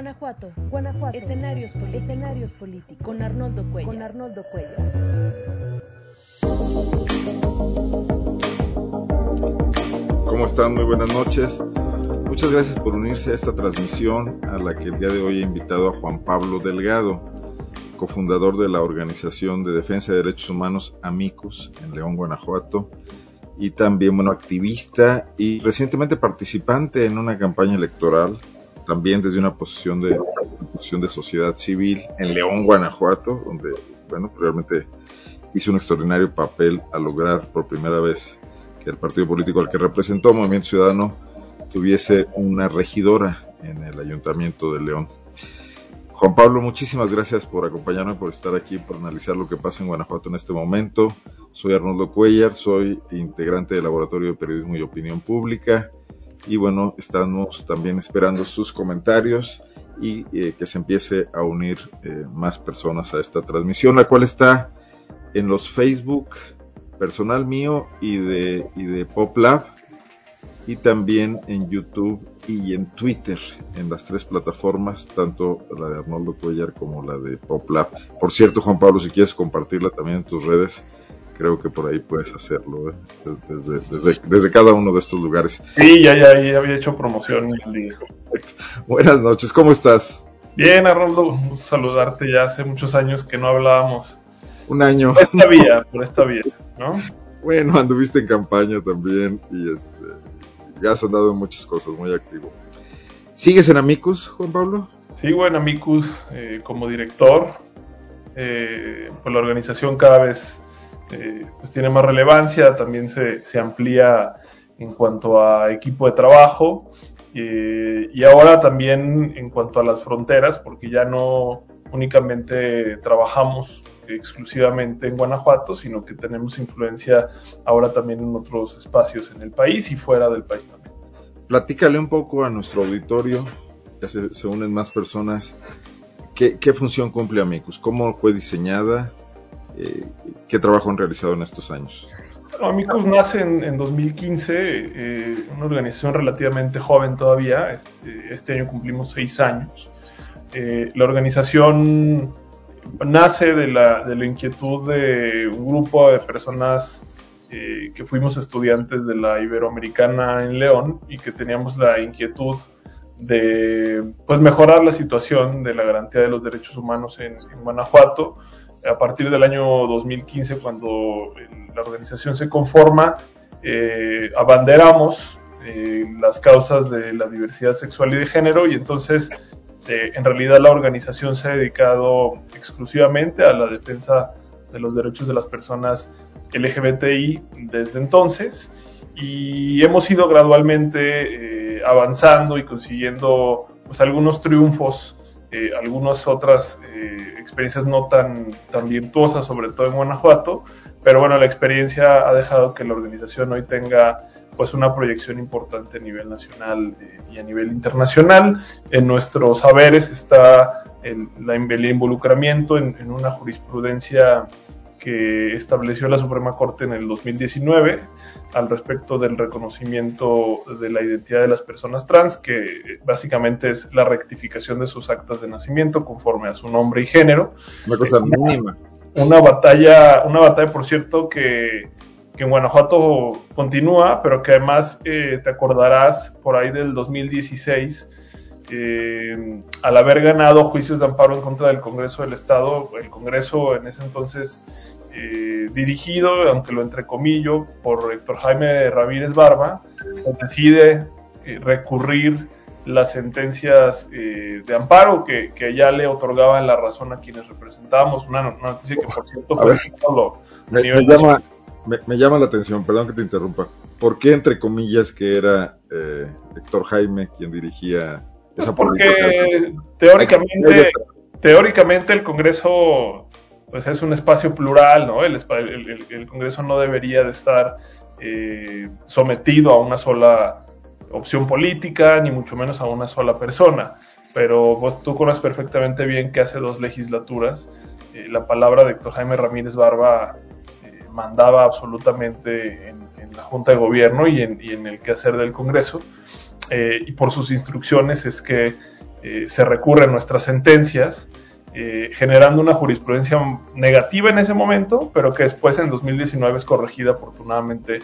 Guanajuato, Guanajuato. Escenarios políticos. Escenarios políticos. Con Arnoldo Cuellar. Con Arnoldo Cuellar. ¿Cómo están? Muy buenas noches. Muchas gracias por unirse a esta transmisión a la que el día de hoy he invitado a Juan Pablo Delgado, cofundador de la Organización de Defensa de Derechos Humanos Amicus en León, Guanajuato, y también, bueno, activista y recientemente participante en una campaña electoral, también desde una posición de, posición de sociedad civil en León, Guanajuato, donde, bueno, realmente hizo un extraordinario papel a lograr por primera vez que el partido político al que representó, Movimiento Ciudadano, tuviese una regidora en el Ayuntamiento de León. Juan Pablo, muchísimas gracias por acompañarme, por estar aquí, por analizar lo que pasa en Guanajuato en este momento. Soy Arnoldo Cuellar, soy integrante del Laboratorio de Periodismo y Opinión Pública y bueno, estamos también esperando sus comentarios y eh, que se empiece a unir eh, más personas a esta transmisión, la cual está en los Facebook personal mío y de, y de PopLab y también en YouTube y en Twitter, en las tres plataformas, tanto la de Arnoldo Cuellar como la de PopLab. Por cierto, Juan Pablo, si quieres compartirla también en tus redes, creo que por ahí puedes hacerlo, ¿eh? desde, desde, desde, cada uno de estos lugares. Sí, ya, ya, ya había hecho promoción el día. Buenas noches, ¿cómo estás? Bien, Arnoldo, saludarte ya hace muchos años que no hablábamos. Un año. Por esta vía, por esta vía, ¿no? Bueno, anduviste en campaña también y este, ya has andado en muchas cosas, muy activo. ¿Sigues en Amicus, Juan Pablo? Sigo en Amicus eh, como director. Eh, pues la organización cada vez eh, pues tiene más relevancia, también se, se, amplía en cuanto a equipo de trabajo y ahora también en cuanto a las fronteras, porque ya no únicamente trabajamos exclusivamente en Guanajuato, sino que tenemos influencia ahora también en otros espacios en el país y fuera del país también. Platícale un poco a nuestro auditorio, ya se, se unen más personas, ¿qué, ¿qué, función cumple Amicus? ¿Cómo fue diseñada? Eh, ¿Qué trabajo han realizado en estos años? Amicus nace en, en 2015, eh, una organización relativamente joven todavía, este, este año cumplimos seis años. Eh, la organización nace de la, de la, inquietud de un grupo de personas eh, que fuimos estudiantes de la Iberoamericana en León y que teníamos la inquietud de pues mejorar la situación de la garantía de los derechos humanos en, en Guanajuato. A partir del año 2015, cuando la organización se conforma, eh, abanderamos eh, las causas de la diversidad sexual y de género y entonces eh, en realidad la organización se ha dedicado exclusivamente a la defensa de los derechos de las personas LGBTI desde entonces y hemos ido gradualmente avanzando y consiguiendo pues, algunos triunfos, eh, algunas otras eh, experiencias no tan, tan virtuosas, sobre todo en Guanajuato, pero bueno, la experiencia ha dejado que la organización hoy tenga pues una proyección importante a nivel nacional eh, y a nivel internacional. En nuestros saberes está el, la, el involucramiento en, una jurisprudencia que estableció la Suprema Corte en el 2019 al respecto del reconocimiento de la identidad de las personas trans, que básicamente es la rectificación de sus actas de nacimiento conforme a su nombre y género. Una cosa mínima. Una batalla, una batalla, por cierto, que que en Guanajuato continúa, pero que además eh, te acordarás por ahí del 2016, eh, al haber ganado juicios de amparo en contra del Congreso del Estado, el Congreso en ese entonces eh, dirigido, aunque lo entrecomillo, por Héctor Jaime Ramírez Barba, decide eh, recurrir las sentencias eh, de amparo que, que, ya le otorgaban la razón a quienes representábamos. Una, una noticia que, por cierto, fue solo me llama, me, me, llama la atención, perdón que te interrumpa. ¿Por qué, entre comillas, que era Héctor Jaime quien dirigía esa Porque teóricamente, teóricamente el Congreso pues es un espacio plural, ¿no? El, Congreso no debería de estar eh, sometido a una sola opción política, ni mucho menos a una sola persona. Pero pues, tú conoces perfectamente bien que hace dos legislaturas eh, la palabra de Héctor Jaime Ramírez Barba eh, mandaba absolutamente en, la Junta de Gobierno y en, el quehacer del Congreso. Y por sus instrucciones es que se recurren nuestras sentencias, eh, generando una jurisprudencia negativa en ese momento, pero que después en 2019 es corregida afortunadamente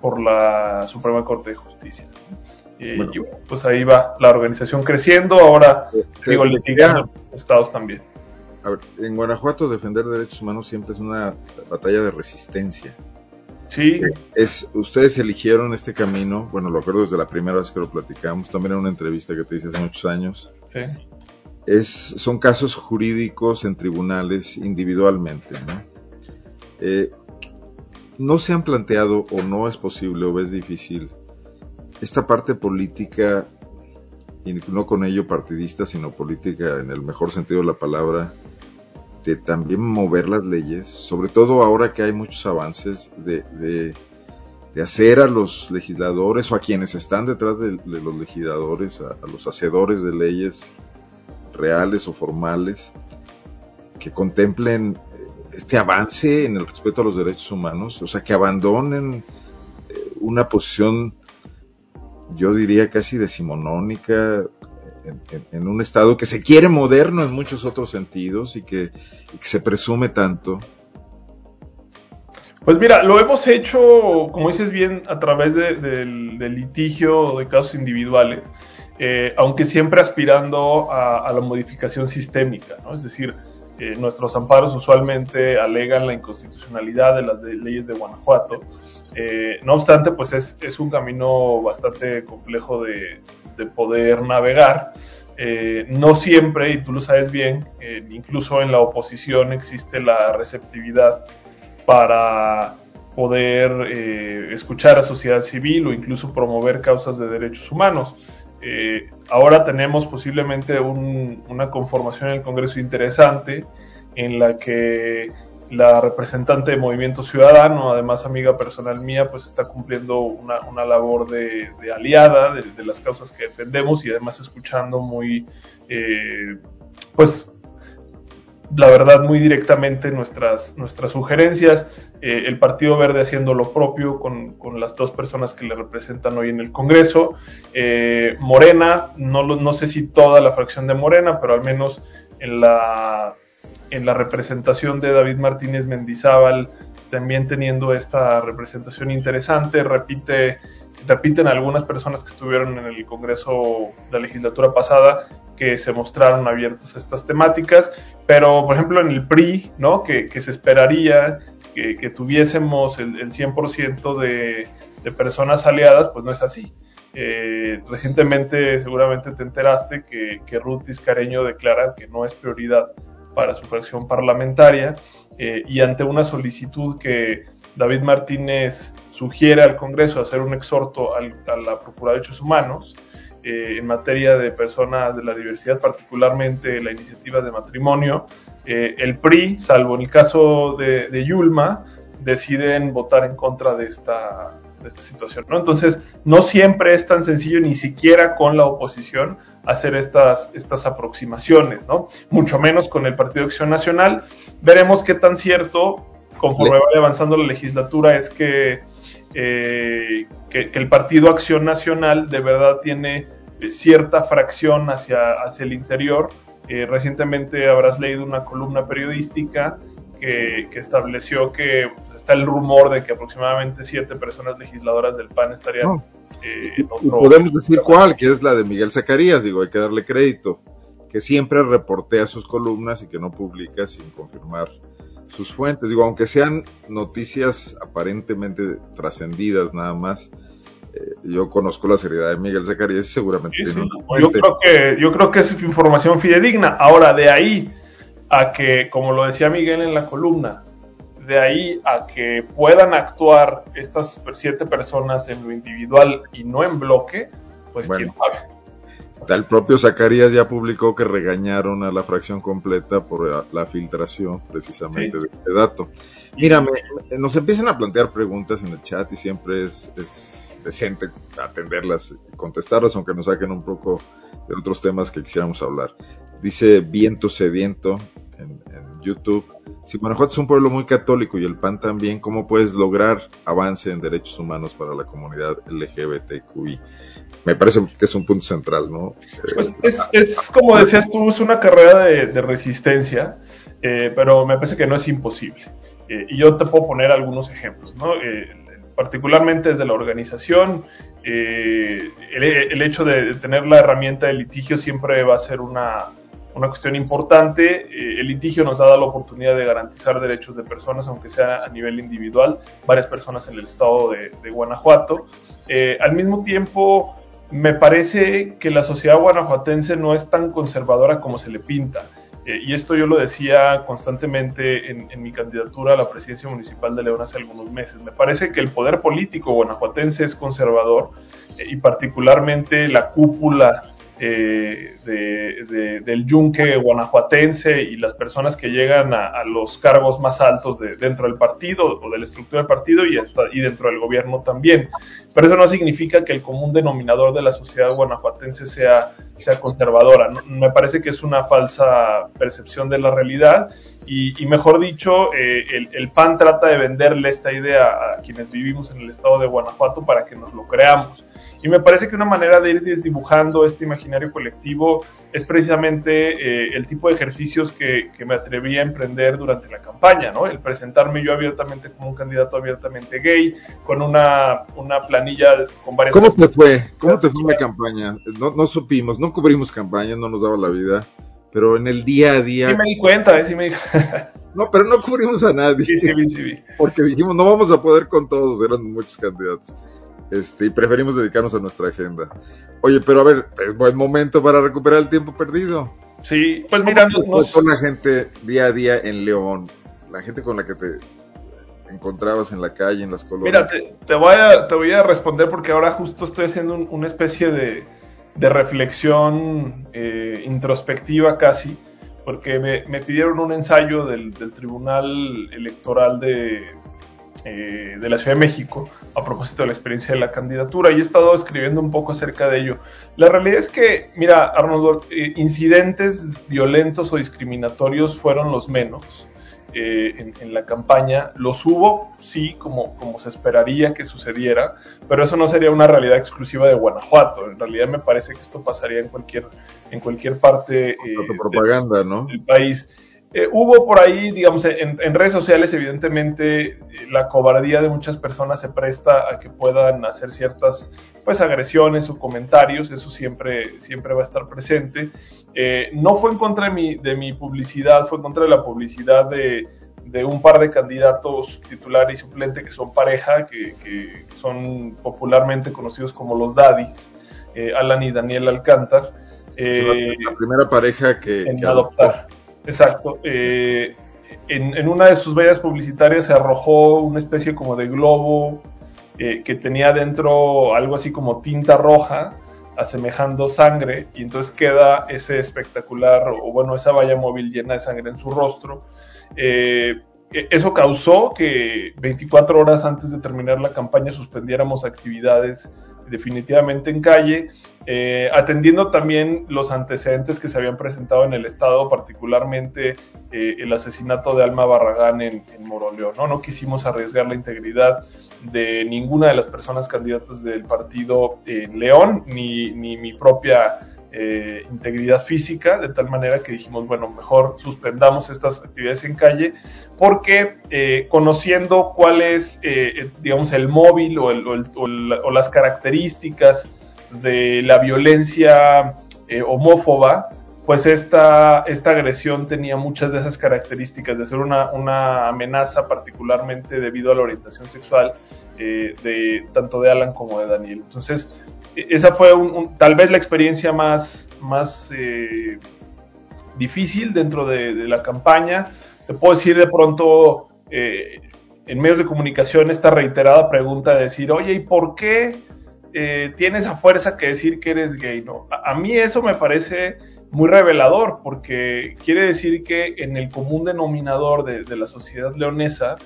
por la Suprema Corte de Justicia. Y, pues ahí va la organización creciendo, ahora digo, litigando estados también. A ver, en Guanajuato defender derechos humanos siempre es una batalla de resistencia. Sí. Es, ustedes eligieron este camino, bueno, lo acuerdo desde la primera vez que lo platicamos, también en una entrevista que te hice hace muchos años. Sí. Son casos jurídicos en tribunales individualmente, ¿no? Eh, no se han planteado o no es posible o es difícil esta parte política, no con ello partidista, sino política en el mejor sentido de la palabra, de también mover las leyes, sobre todo ahora que hay muchos avances de, hacer a los legisladores o a quienes están detrás de, los legisladores, a, los hacedores de leyes reales o formales, que contemplen este avance en el respeto a los derechos humanos, o sea, que abandonen eh, una posición, yo diría casi decimonónica, en, un Estado que se quiere moderno en muchos otros sentidos y que, se presume tanto. Pues mira, lo hemos hecho, como dices bien, a través del, litigio de casos individuales, eh, aunque siempre aspirando a, la modificación sistémica, ¿no? Es decir, eh, nuestros amparos usualmente alegan la inconstitucionalidad de las leyes de Guanajuato. Eh, no obstante, pues es, un camino bastante complejo de, poder navegar. No siempre, y tú lo sabes bien, incluso en la oposición existe la receptividad para poder escuchar a sociedad civil o incluso promover causas de derechos humanos. Eh, ahora tenemos posiblemente una conformación en el Congreso interesante en la que la representante de Movimiento Ciudadano, además amiga personal mía, pues está cumpliendo una, labor de, aliada de, las causas que defendemos y además escuchando muy, eh, pues la verdad, muy directamente nuestras, nuestras sugerencias. Eh, el Partido Verde haciendo lo propio con, las dos personas que le representan hoy en el Congreso. Eh, Morena, no, no sé si toda la fracción de Morena, pero al menos en la, en la representación de David Martínez Mendizábal, también teniendo esta representación interesante. Repite, repiten algunas personas que estuvieron en el Congreso de la legislatura pasada que se mostraron abiertos a estas temáticas, pero por ejemplo en el PRI, ¿no? que, se esperaría que, tuviésemos el, 100% de, de, personas aliadas, pues no es así. Eh, recientemente seguramente te enteraste que, que Ruth Iscareño declara que no es prioridad para su fracción parlamentaria eh, y ante una solicitud que David Martínez sugiere al Congreso hacer un exhorto a la Procuraduría de Derechos Humanos, eh, en materia de personas de la diversidad, particularmente la iniciativa de matrimonio, eh, el PRI, salvo en el caso de, Yulma, deciden votar en contra de esta, esta situación. ¿no? Entonces, no siempre es tan sencillo, ni siquiera con la oposición, hacer estas, estas aproximaciones, ¿no? mucho menos con el Partido de Acción Nacional. Veremos qué tan cierto, conforme vaya avanzando la legislatura, es que eh, que, el Partido Acción Nacional de verdad tiene cierta fracción hacia, hacia el interior. Eh, recientemente habrás leído una columna periodística que, estableció que está el rumor de que aproximadamente siete personas legisladoras del PAN estarían en otro... podemos decir cuál, que es la de Miguel Zacarías, digo, hay que darle crédito, que siempre reportea sus columnas y que no publica sin confirmar sus fuentes. Digo, aunque sean noticias aparentemente trascendidas nada más, eh, yo conozco la seriedad de Miguel Zacarías y seguramente tiene Yo creo, que, yo creo que es información fidedigna. Ahora, de ahí a que, como lo decía Miguel en la columna, de ahí a que puedan actuar estas siete personas en lo individual y no en bloque, pues quién sabe. El propio Zacarías ya publicó que regañaron a la fracción completa por la, filtración precisamente de este dato. Mira, nos empiezan a plantear preguntas en el chat y siempre es, decente atenderlas y contestarlas, aunque nos saquen un poco de otros temas que quisiéramos hablar. Dice Viento Sediento en, YouTube, si Guanajuato es un pueblo muy católico y el PAN también, ¿cómo puedes lograr avance en derechos humanos para la comunidad LGBTQI? me parece que es un punto central, ¿no? Pues es, como decías tú, es una carrera de, resistencia, eh, pero me parece que no es imposible. Eh, y yo te puedo poner algunos ejemplos, ¿no? Eh, particularmente desde la organización, el, hecho de tener la herramienta de litigio siempre va a ser una, una cuestión importante. el litigio nos ha dado la oportunidad de garantizar derechos de personas, aunque sea a nivel individual, varias personas en el estado de, Guanajuato. al mismo tiempo, me parece que la sociedad guanajuatense no es tan conservadora como se le pinta. Eh, y esto yo lo decía constantemente en, mi candidatura a la presidencia municipal de León hace algunos meses. Me parece que el poder político guanajuatense es conservador eh, y particularmente la cúpula eh, del yunque guanajuatense y las personas que llegan a, los cargos más altos de, dentro del partido o de la estructura del partido y, hasta, y dentro del gobierno también. Pero eso no significa que el común denominador de la sociedad guanajuatense sea, sea conservadora. me parece que es una falsa percepción de la realidad y, mejor dicho, eh, el, PAN trata de venderle esta idea a quienes vivimos en el estado de Guanajuato para que nos lo creamos. Y me parece que una manera de ir desdibujando este imaginario colectivo es precisamente eh, el tipo de ejercicios que, me atreví a emprender durante la campaña, ¿no? El presentarme yo abiertamente como un candidato abiertamente gay, con una, una planilla con varias... ¿Cómo te fue? ¿Cómo te fue la campaña? No, no supimos, no cubrimos campaña, no nos daba la vida, pero en el día a día... Sí me di cuenta, ¿eh? sí me di... No, pero no cubrimos a nadie. Sí, sí, sí, sí. Porque dijimos, no vamos a poder con todos, eran muchos candidatos. Este, y preferimos dedicarnos a nuestra agenda. Oye, pero a ver, es buen momento para recuperar el tiempo perdido. Sí, pues mira, con la gente día a día en León, la gente con la que te encontrabas en la calle, en las colonias. Mira, te, voy, a, te voy a responder porque ahora justo estoy haciendo una especie de, de reflexión eh, introspectiva casi, porque me, me, pidieron un ensayo del, del Tribunal Electoral de, eh, de la Ciudad de México a propósito de la experiencia de la candidatura y he estado escribiendo un poco acerca de ello. La realidad es que, mira, Arnold, eh, incidentes violentos o discriminatorios fueron los menos eh, en, la campaña. Los hubo, sí, como, como se esperaría que sucediera, pero eso no sería una realidad exclusiva de Guanajuato. En realidad me parece que esto pasaría en cualquier, en cualquier parte propaganda, ¿no? del país. Eh, hubo por ahí, digamos, en, redes sociales, evidentemente, eh, la cobardía de muchas personas se presta a que puedan hacer ciertas, pues, agresiones o comentarios, eso siempre, siempre va a estar presente. Eh, no fue en contra de mi, de mi publicidad, fue en contra de la publicidad de, un par de candidatos titular y suplente que son pareja, que, son popularmente conocidos como los daddies, Alan y Daniel Alcántar. la primera pareja que, en adoptar. Exacto. Eh, en, una de sus vallas publicitarias se arrojó una especie como de globo eh, que tenía dentro algo así como tinta roja, asemejando sangre, y entonces queda ese espectacular, o bueno, esa valla móvil llena de sangre en su rostro. Eh, eso causó que 24 horas antes de terminar la campaña suspendiéramos actividades definitivamente en calle, eh, atendiendo también los antecedentes que se habían presentado en el Estado, particularmente eh, el asesinato de Alma Barragán en, Moroleón. ¿no? no quisimos arriesgar la integridad de ninguna de las personas candidatas del partido en León, ni, ni mi propia eh, integridad física, de tal manera que dijimos, bueno, mejor suspendamos estas actividades en calle, porque eh, conociendo cuál es, eh, digamos, el móvil o, o, las características de la violencia homófoba, pues esta, esta agresión tenía muchas de esas características, de ser una, una amenaza particularmente debido a la orientación sexual de tanto de Alan como de Daniel. Entonces, esa fue tal vez la experiencia más, más eh, difícil dentro de, la campaña. Te puedo decir de pronto eh, en medios de comunicación esta reiterada pregunta de decir, oye, ¿y por qué eh, tienes a fuerza que decir que eres gay? ¿no? A, mí eso me parece muy revelador porque quiere decir que en el común denominador de, de la sociedad leonesa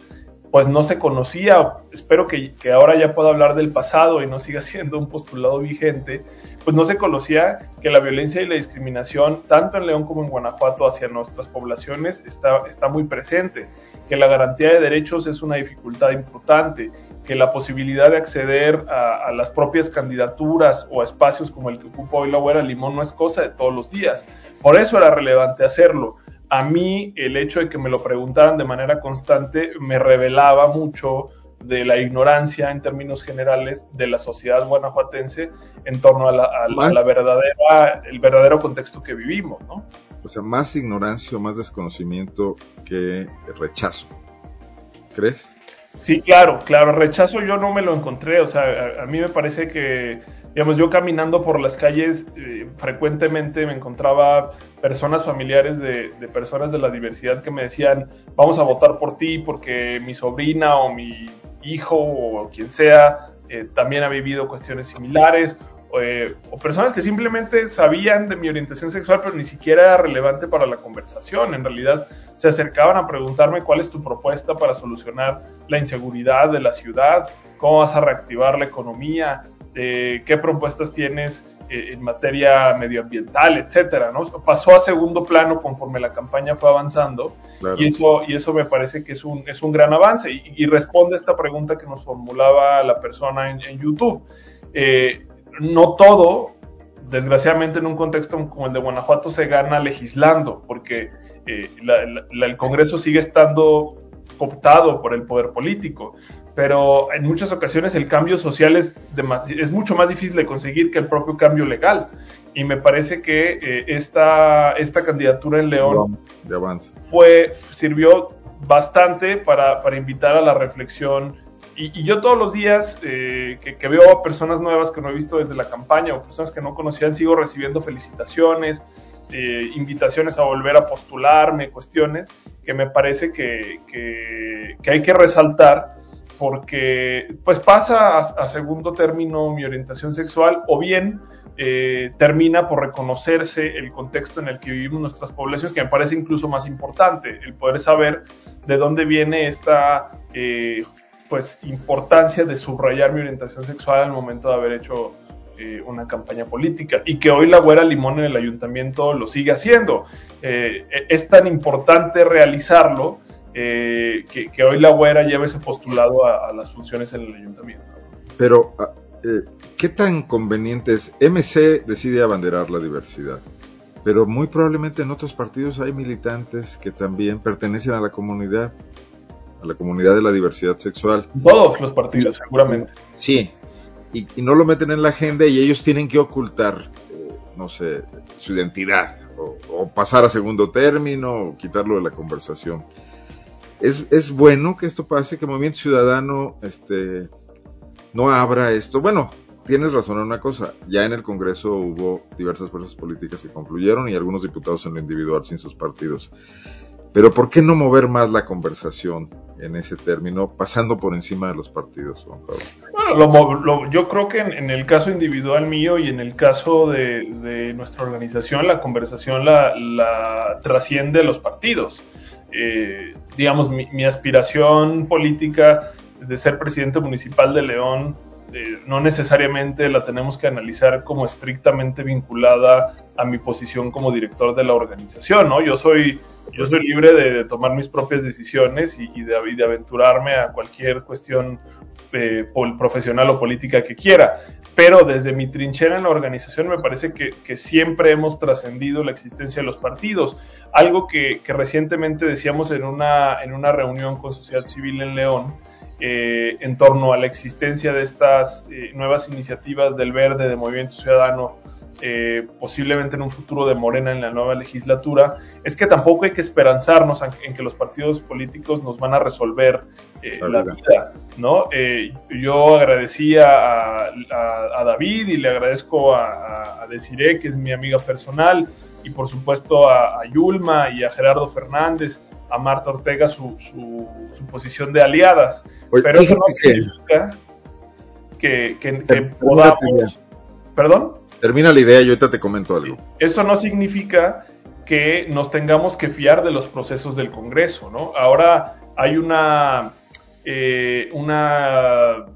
pues no se conocía, espero que, que, ahora ya pueda hablar del pasado y no siga siendo un postulado vigente, pues no se conocía que la violencia y la discriminación, tanto en León como en Guanajuato, hacia nuestras poblaciones está, está muy presente, que la garantía de derechos es una dificultad importante, que la posibilidad de acceder a, a las propias candidaturas o a espacios como el que ocupa hoy la Huera Limón no es cosa de todos los días. Por eso era relevante hacerlo a mí el hecho de que me lo preguntaran de manera constante me revelaba mucho de la ignorancia en términos generales de la sociedad guanajuatense en torno a la, a la, verdadera, el verdadero contexto que vivimos, ¿no? O sea, más ignorancia o más desconocimiento que rechazo. ¿Crees? Sí, claro, claro, rechazo yo no me lo encontré, o sea, a, a mí me parece que digamos, yo caminando por las calles eh, frecuentemente me encontraba personas familiares de, personas de la diversidad que me decían, vamos a votar por ti porque mi sobrina o mi hijo o quien sea eh, también ha vivido cuestiones similares, eh, o personas que simplemente sabían de mi orientación sexual pero ni siquiera era relevante para la conversación, en realidad se acercaban a preguntarme cuál es tu propuesta para solucionar la inseguridad de la ciudad, cómo vas a reactivar la economía, qué propuestas tienes eh, en materia medioambiental, etcétera, ¿no? Pasó a segundo plano conforme la campaña fue avanzando y, eso, y eso me parece que es un, es un gran avance y, responde a esta pregunta que nos formulaba la persona en, YouTube. Eh, no todo, desgraciadamente en un contexto como el de Guanajuato, se gana legislando, porque eh, el Congreso sigue estando cooptado por el poder político pero en muchas ocasiones el cambio social es, es mucho más difícil de conseguir que el propio cambio legal. Y me parece que eh, esta, esta candidatura en León de avance. Fue, sirvió bastante para, para invitar a la reflexión. Y, yo todos los días eh, que, veo a personas nuevas que no he visto desde la campaña o personas que no conocían, sigo recibiendo felicitaciones, eh, invitaciones a volver a postularme, cuestiones que me parece que, que, que hay que resaltar porque pues pasa a, segundo término mi orientación sexual o bien eh, termina por reconocerse el contexto en el que vivimos nuestras poblaciones, que me parece incluso más importante, el poder saber de dónde viene esta eh, pues importancia de subrayar mi orientación sexual al momento de haber hecho eh, una campaña política y que hoy la güera limón en el ayuntamiento lo sigue haciendo. es tan importante realizarlo eh, que, hoy la güera lleva ese postulado a, las funciones en el ayuntamiento. Pero, ah, eh, ¿qué tan conveniente es? MC decide abanderar la diversidad, pero muy probablemente en otros partidos hay militantes que también pertenecen a la comunidad, a la comunidad de la diversidad sexual. Todos los partidos, seguramente. Sí, y, no lo meten en la agenda y ellos tienen que ocultar, eh, no sé, su identidad, o, o pasar a segundo término, o quitarlo de la conversación es, bueno que esto pase, que Movimiento Ciudadano este, no abra esto. Bueno, tienes razón en una cosa, ya en el Congreso hubo diversas fuerzas políticas que concluyeron y algunos diputados en lo individual sin sus partidos. Pero ¿por qué no mover más la conversación en ese término, pasando por encima de los partidos, Juan Pablo? Bueno, yo creo que en, el caso individual mío y en el caso de, nuestra organización, la conversación la, la trasciende los partidos. Eh, digamos, mi, aspiración política de ser presidente municipal de León eh, no necesariamente la tenemos que analizar como estrictamente vinculada a mi posición como director de la organización, ¿no? Yo soy, yo soy libre de, tomar mis propias decisiones y, de, aventurarme a cualquier cuestión eh, profesional o política que quiera. Pero desde mi trinchera en la organización me parece que, que siempre hemos trascendido la existencia de los partidos algo que, recientemente decíamos en una, en una reunión con sociedad civil en León, eh, en torno a la existencia de estas eh, nuevas iniciativas del verde, de Movimiento Ciudadano, eh, posiblemente en un futuro de Morena en la nueva legislatura, es que tampoco hay que esperanzarnos en que los partidos políticos nos van a resolver la vida, ¿no? yo agradecía a, a, David y le agradezco a, a Desiree, que es mi amiga personal, y por supuesto a, Yulma y a Gerardo Fernández, a Marta Ortega su, su, posición de aliadas. Pero eso no significa que, que, podamos... ¿Perdón? Termina la idea y ahorita te comento algo. Eso no significa que nos tengamos que fiar de los procesos del Congreso, ¿no? Ahora hay una eh, una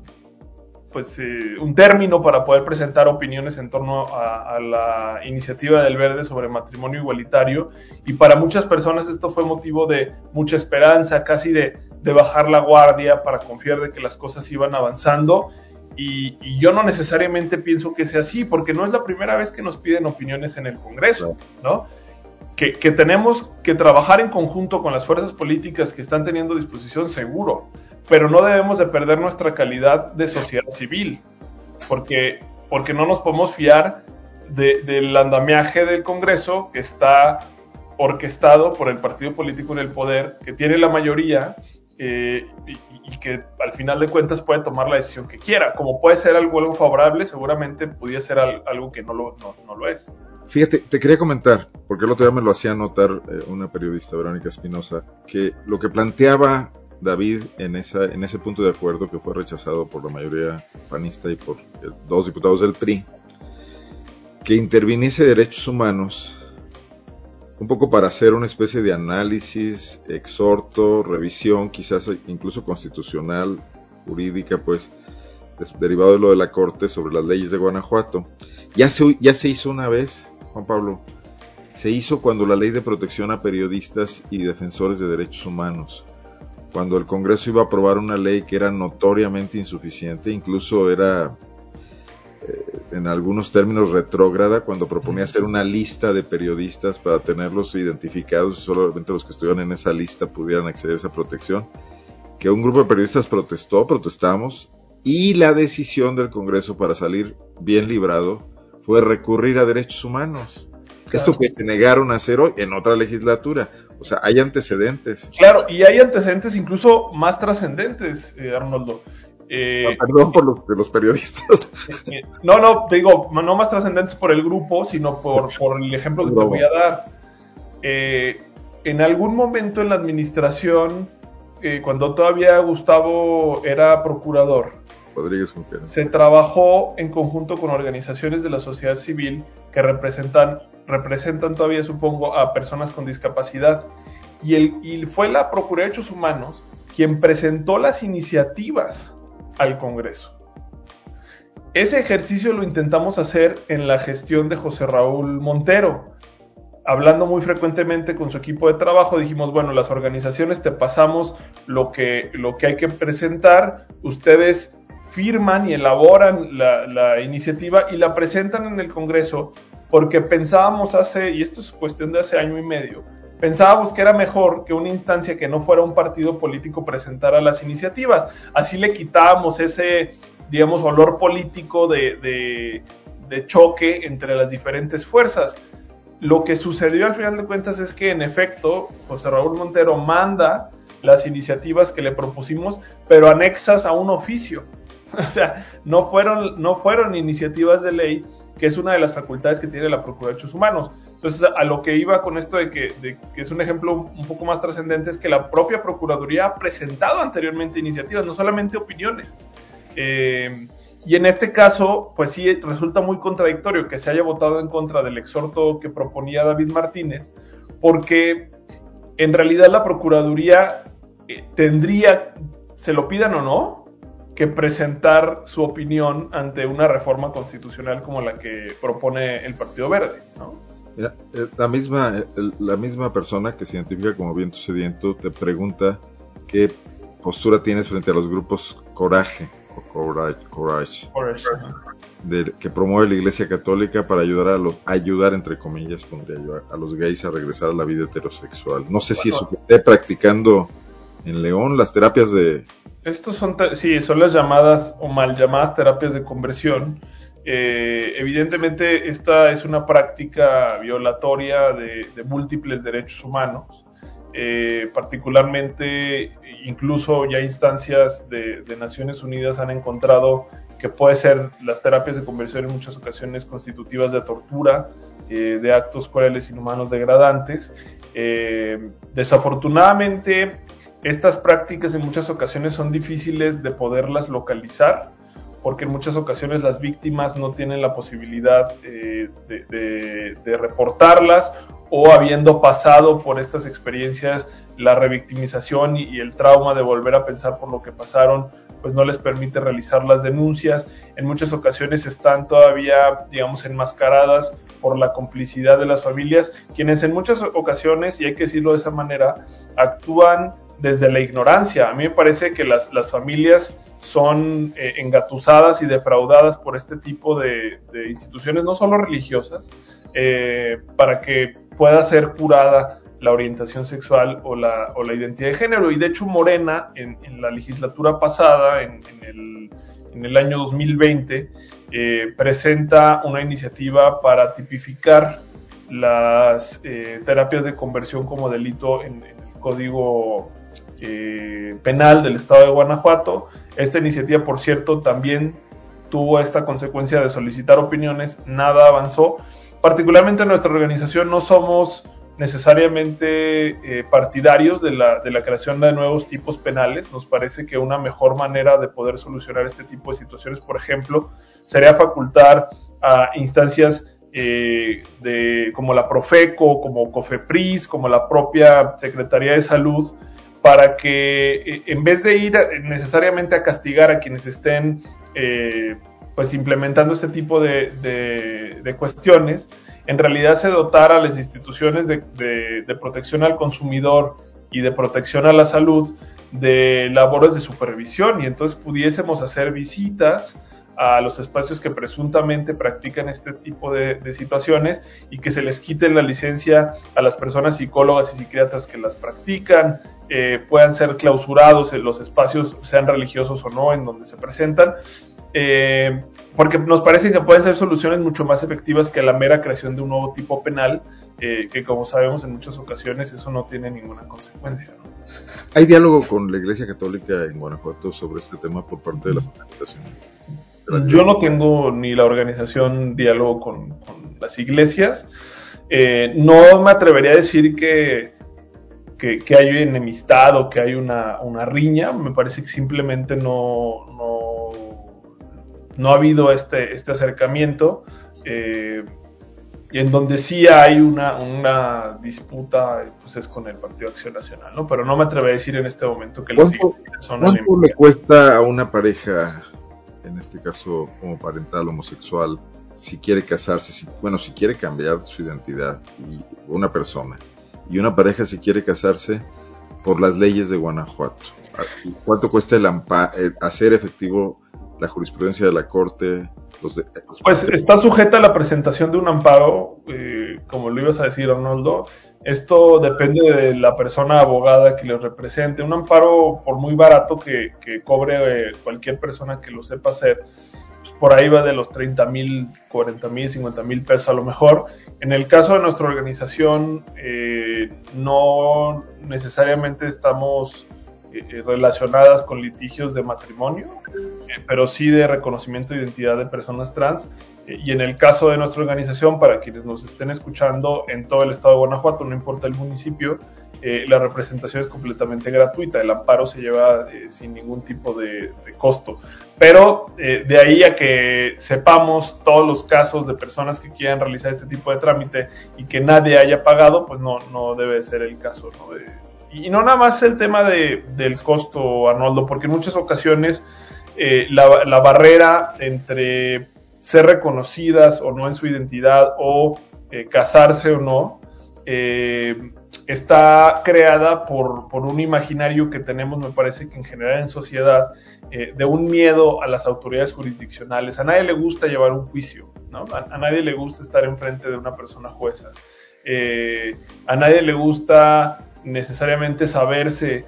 pues eh, un término para poder presentar opiniones en torno a, la iniciativa del Verde sobre matrimonio igualitario y para muchas personas esto fue motivo de mucha esperanza, casi de, bajar la guardia para confiar de que las cosas iban avanzando y, yo no necesariamente pienso que sea así porque no es la primera vez que nos piden opiniones en el Congreso, ¿no? Que, que tenemos que trabajar en conjunto con las fuerzas políticas que están teniendo disposición seguro pero no debemos de perder nuestra calidad de sociedad civil, porque, porque no nos podemos fiar del andamiaje del Congreso que está orquestado por el partido político en el poder, que tiene la mayoría eh, y, que al final de cuentas puede tomar la decisión que quiera. Como puede ser algo, algo favorable, seguramente podría ser algo que no lo, no, lo es. Fíjate, te quería comentar, porque el otro día me lo hacía notar eh, una periodista, Verónica Espinosa, que lo que planteaba David en, esa, en ese punto de acuerdo que fue rechazado por la mayoría panista y por dos diputados del PRI, que interviniese derechos humanos un poco para hacer una especie de análisis, exhorto, revisión, quizás incluso constitucional, jurídica, pues, derivado de lo de la Corte sobre las leyes de Guanajuato. Ya se, ya se hizo una vez, Juan Pablo, se hizo cuando la ley de protección a periodistas y defensores de derechos humanos cuando el Congreso iba a aprobar una ley que era notoriamente insuficiente, incluso era en algunos términos retrógrada, cuando proponía hacer una lista de periodistas para tenerlos identificados y solamente los que estuvieran en esa lista pudieran acceder a esa protección, que un grupo de periodistas protestó, protestamos, y la decisión del Congreso para salir bien librado fue recurrir a derechos humanos. Esto que se negaron a hacer hoy en otra legislatura. O sea, hay antecedentes. Claro, y hay antecedentes incluso más trascendentes, eh, Arnoldo. Eh, ah, perdón por los, los periodistas. Eh, no, no, te digo, no más trascendentes por el grupo, sino por, por el ejemplo que te voy a dar. en algún momento en la administración, cuando todavía Gustavo era procurador, Rodríguez se trabajó en conjunto con organizaciones de la sociedad civil que representan representan todavía, supongo, a personas con discapacidad. Y, el, fue la Procuraduría de Derechos Humanos quien presentó las iniciativas al Congreso. Ese ejercicio lo intentamos hacer en la gestión de José Raúl Montero. Hablando muy frecuentemente con su equipo de trabajo, dijimos, bueno, las organizaciones te pasamos lo que, lo que hay que presentar, ustedes firman y elaboran la, la iniciativa y la presentan en el Congreso porque pensábamos hace, y esto es cuestión de hace año y medio, pensábamos que era mejor que una instancia que no fuera un partido político presentara las iniciativas. Así le quitábamos ese, digamos, olor político de, choque entre las diferentes fuerzas. Lo que sucedió al final de cuentas es que en efecto José Raúl Montero manda las iniciativas que le propusimos, pero anexas a un oficio. O sea, no fueron, no fueron iniciativas de ley, que es una de las facultades que tiene la Procuraduría de Derechos Humanos. Entonces, a lo que iba con esto de que, es un ejemplo un poco más trascendente, es que la propia Procuraduría ha presentado anteriormente iniciativas, no solamente opiniones. Eh, y en este caso, pues sí, resulta muy contradictorio que se haya votado en contra del exhorto que proponía David Martínez, porque en realidad la Procuraduría eh, tendría, se lo pidan o no, que presentar su opinión ante una reforma constitucional como la que propone el Partido Verde, eh, La misma, la misma persona que se identifica como viento sediento te pregunta qué postura tienes frente a los grupos Coraje o que promueve la Iglesia Católica para ayudar a los ayudar entre comillas pondría yo a los gays a regresar a la vida heterosexual. No sé si eso esté practicando en León las terapias de estos son, sí, son las llamadas o mal llamadas terapias de conversión. Eh, evidentemente, esta es una práctica violatoria de, múltiples derechos humanos. Eh, particularmente, incluso ya instancias de, Naciones Unidas han encontrado que puede ser las terapias de conversión en muchas ocasiones constitutivas de tortura, eh, de actos crueles, inhumanos, degradantes. desafortunadamente, estas prácticas en muchas ocasiones son difíciles de poderlas localizar porque en muchas ocasiones las víctimas no tienen la posibilidad eh, de, reportarlas o habiendo pasado por estas experiencias, la revictimización y, el trauma de volver a pensar por lo que pasaron, pues no les permite realizar las denuncias. En muchas ocasiones están todavía, digamos, enmascaradas por la complicidad de las familias, quienes en muchas ocasiones, y hay que decirlo de esa manera, actúan desde la ignorancia. A mí me parece que las, las familias son eh, engatusadas y defraudadas por este tipo de, instituciones, no solo religiosas, eh, para que pueda ser curada la orientación sexual o la, o la identidad de género. Y de hecho Morena, en, la legislatura pasada, en, el, en, el, año 2020, eh, presenta una iniciativa para tipificar las terapias de conversión como delito en, el Código Penal del Estado de Guanajuato esta iniciativa, por cierto, también tuvo esta consecuencia de solicitar opiniones, nada avanzó. Particularmente en nuestra organización no somos necesariamente eh, partidarios de la, de la, creación de nuevos tipos penales. Nos parece que una mejor manera de poder solucionar este tipo de situaciones, por ejemplo, sería facultar a instancias eh, de, como la Profeco, como COFEPRIS, como la propia Secretaría de Salud, para que eh, en vez de ir necesariamente a castigar a quienes estén eh, pues implementando este tipo de, cuestiones, en realidad se dotara a las instituciones de, protección al consumidor y de protección a la salud de labores de supervisión. Y entonces pudiésemos hacer visitas a los espacios que presuntamente practican este tipo de, situaciones y que se les quite la licencia a las personas psicólogas y psiquiatras que las practican, eh, puedan ser clausurados en los espacios, sean religiosos o no, en donde se presentan. Eh, porque nos parece que pueden ser soluciones mucho más efectivas que la mera creación de un nuevo tipo penal, eh, que como sabemos en muchas ocasiones eso no tiene ninguna consecuencia. ¿Hay diálogo con la Iglesia Católica en Guanajuato sobre este tema por parte de las organizaciones? Yo no tengo ni la organización diálogo con, las iglesias. Eh, no me atrevería a decir que, que, hay enemistad o que hay una, riña. Me parece que simplemente no, no, ha habido este, este acercamiento. Eh, y en donde sí hay una, una disputa, pues es con el Partido Acción Nacional, ¿no? Pero no me atrevería a decir en este momento que las iglesias son ¿Cuánto le cuesta a una pareja en este caso como parental homosexual, si quiere casarse, si, bueno, si quiere cambiar su identidad, y una persona, y una pareja si quiere casarse por las leyes de Guanajuato. ¿Cuánto cuesta el hacer efectivo la jurisprudencia de la Corte? pues está sujeta a la presentación de un amparo, eh, como lo ibas a decir, Arnoldo, esto depende de la persona abogada que le represente. Un amparo, por muy barato que, cobre eh, cualquier persona que lo sepa hacer, por ahí va de los 30 mil, 40 mil, 50 mil pesos a lo mejor. En el caso de nuestra organización, eh, no necesariamente estamos eh, relacionadas con litigios de matrimonio, pero sí de reconocimiento de identidad de personas trans y en el caso de nuestra organización, para quienes nos estén escuchando en todo el estado de Guanajuato, no importa el municipio, eh, la representación es completamente gratuita, el amparo se lleva eh, sin ningún tipo de, costo. Pero eh, de ahí a que sepamos todos los casos de personas que quieran realizar este tipo de trámite y que nadie haya pagado, pues no, no debe ser el caso. Y no nada más el tema de, del costo, Arnoldo, porque en muchas ocasiones la, la barrera entre ser reconocidas o no en su identidad o eh, casarse o no, eh, está creada por, un imaginario que tenemos, me parece que en general en sociedad, eh, de un miedo a las autoridades jurisdiccionales. A nadie le gusta llevar un juicio, ¿no? a, nadie le gusta estar enfrente de una persona jueza. a nadie le gusta necesariamente saberse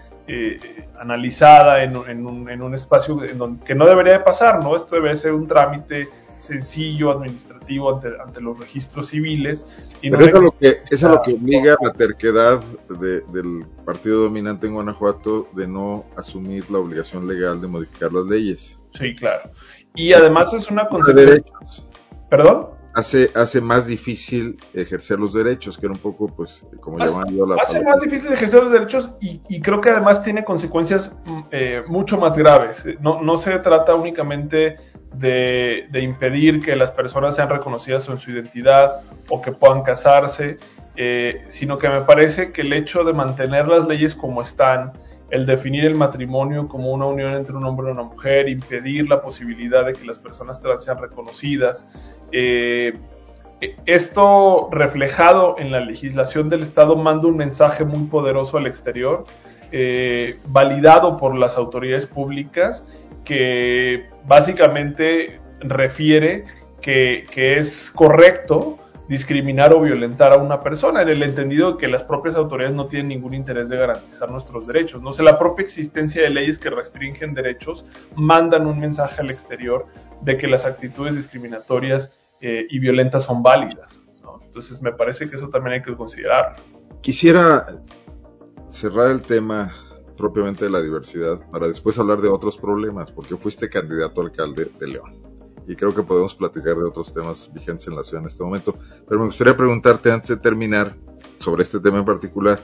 analizada en, un, en, un, espacio en donde, que no debería de pasar, ¿no? Esto debe ser un trámite sencillo administrativo ante, los registros civiles. Y Pero eso, es lo que, es lo que obliga la terquedad del partido dominante en Guanajuato de no asumir la obligación legal de modificar las leyes. Sí, claro. Y además es una consecuencia. ¿Perdón? Hace, hace más difícil ejercer los derechos, que era un poco, pues, como llaman yo la. Hace más difícil ejercer los derechos y, creo que además tiene consecuencias mm, eh, mucho más graves. No, no se trata únicamente de, impedir que las personas sean reconocidas en su identidad o que puedan casarse. eh, sino que me parece que el hecho de mantener las leyes como están, el definir el matrimonio como una unión entre un hombre y una mujer, impedir la posibilidad de que las personas trans sean reconocidas, eh, esto reflejado en la legislación del Estado manda un mensaje muy poderoso al exterior, eh, validado por las autoridades públicas, que básicamente refiere que, que es correcto discriminar o violentar a una persona, en el entendido de que las propias autoridades no tienen ningún interés de garantizar nuestros derechos. No sé, la propia existencia de leyes que restringen derechos mandan un mensaje al exterior de que las actitudes discriminatorias eh, y violentas son válidas. Entonces me parece que eso también hay que considerar. Quisiera cerrar el tema propiamente de la diversidad para después hablar de otros problemas, porque fuiste candidato a alcalde de León y creo que podemos platicar de otros temas vigentes en la ciudad en este momento. Pero me gustaría preguntarte antes de terminar sobre este tema en particular,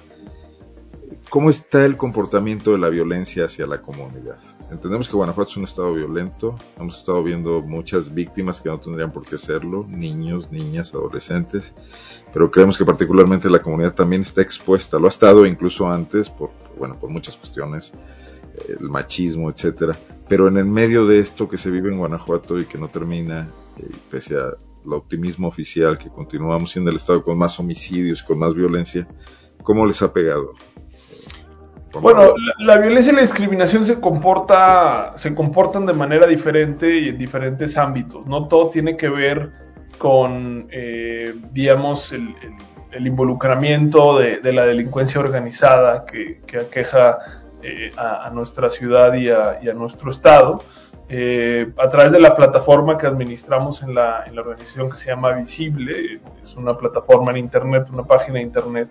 ¿cómo está el comportamiento de la violencia hacia la comunidad? Entendemos que Guanajuato es un estado violento, hemos estado viendo muchas víctimas que no tendrían por qué serlo, niños, niñas, adolescentes, pero creemos que particularmente la comunidad también está expuesta, lo ha estado incluso antes por, bueno, por muchas cuestiones el machismo, etcétera. Pero en el medio de esto que se vive en Guanajuato y que no termina, eh, pese al optimismo oficial que continuamos siendo el estado con más homicidios, con más violencia, ¿cómo les ha pegado? Bueno, la, violencia y la discriminación se comporta, se comportan de manera diferente y en diferentes ámbitos. No todo tiene que ver con, eh, digamos, el, involucramiento de, la delincuencia organizada que, que aqueja eh, a, nuestra ciudad y a, nuestro estado. Eh, a través de la plataforma que administramos en la, organización que se llama Visible, es una plataforma en Internet, una página de Internet,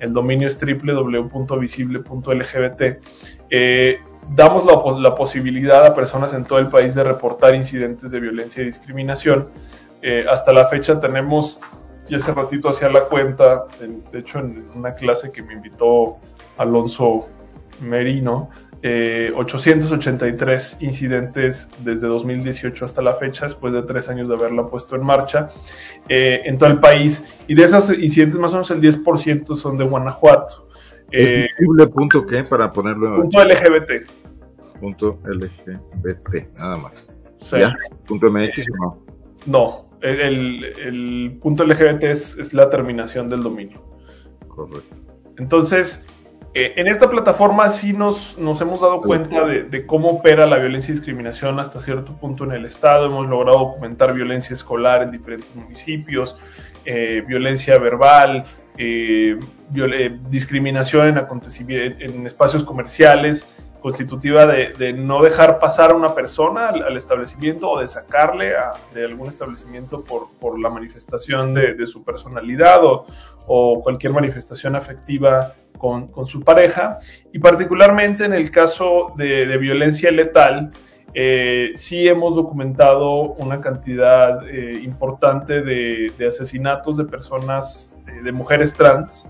el dominio es www.visible.lgbt, eh, damos la, la, posibilidad a personas en todo el país de reportar incidentes de violencia y discriminación. hasta la fecha tenemos, y hace ratito hacía la cuenta, de hecho en una clase que me invitó Alonso Merino, 883 eh, incidentes desde 2018 hasta la fecha, después de tres años de haberla puesto en marcha eh, en todo el país. Y de esos incidentes, más o menos el 10% son de Guanajuato. Eh, punto qué para ponerlo en punto LGBT punto LGBT nada más. Punto MX o no no el, el, punto LGBT es, es la terminación del dominio. Correcto. Entonces eh, en esta plataforma sí nos, nos hemos dado cuenta de, cómo opera la violencia y discriminación hasta cierto punto en el Estado. Hemos logrado documentar violencia escolar en diferentes municipios, eh, violencia verbal, eh, discriminación en, en espacios comerciales, constitutiva de, no dejar pasar a una persona al, establecimiento o de sacarle de algún establecimiento por, la manifestación de, su personalidad o, cualquier manifestación afectiva con, su pareja. Y particularmente en el caso de, violencia letal, eh, sí hemos documentado una cantidad eh, importante de, asesinatos de personas, eh, de mujeres trans,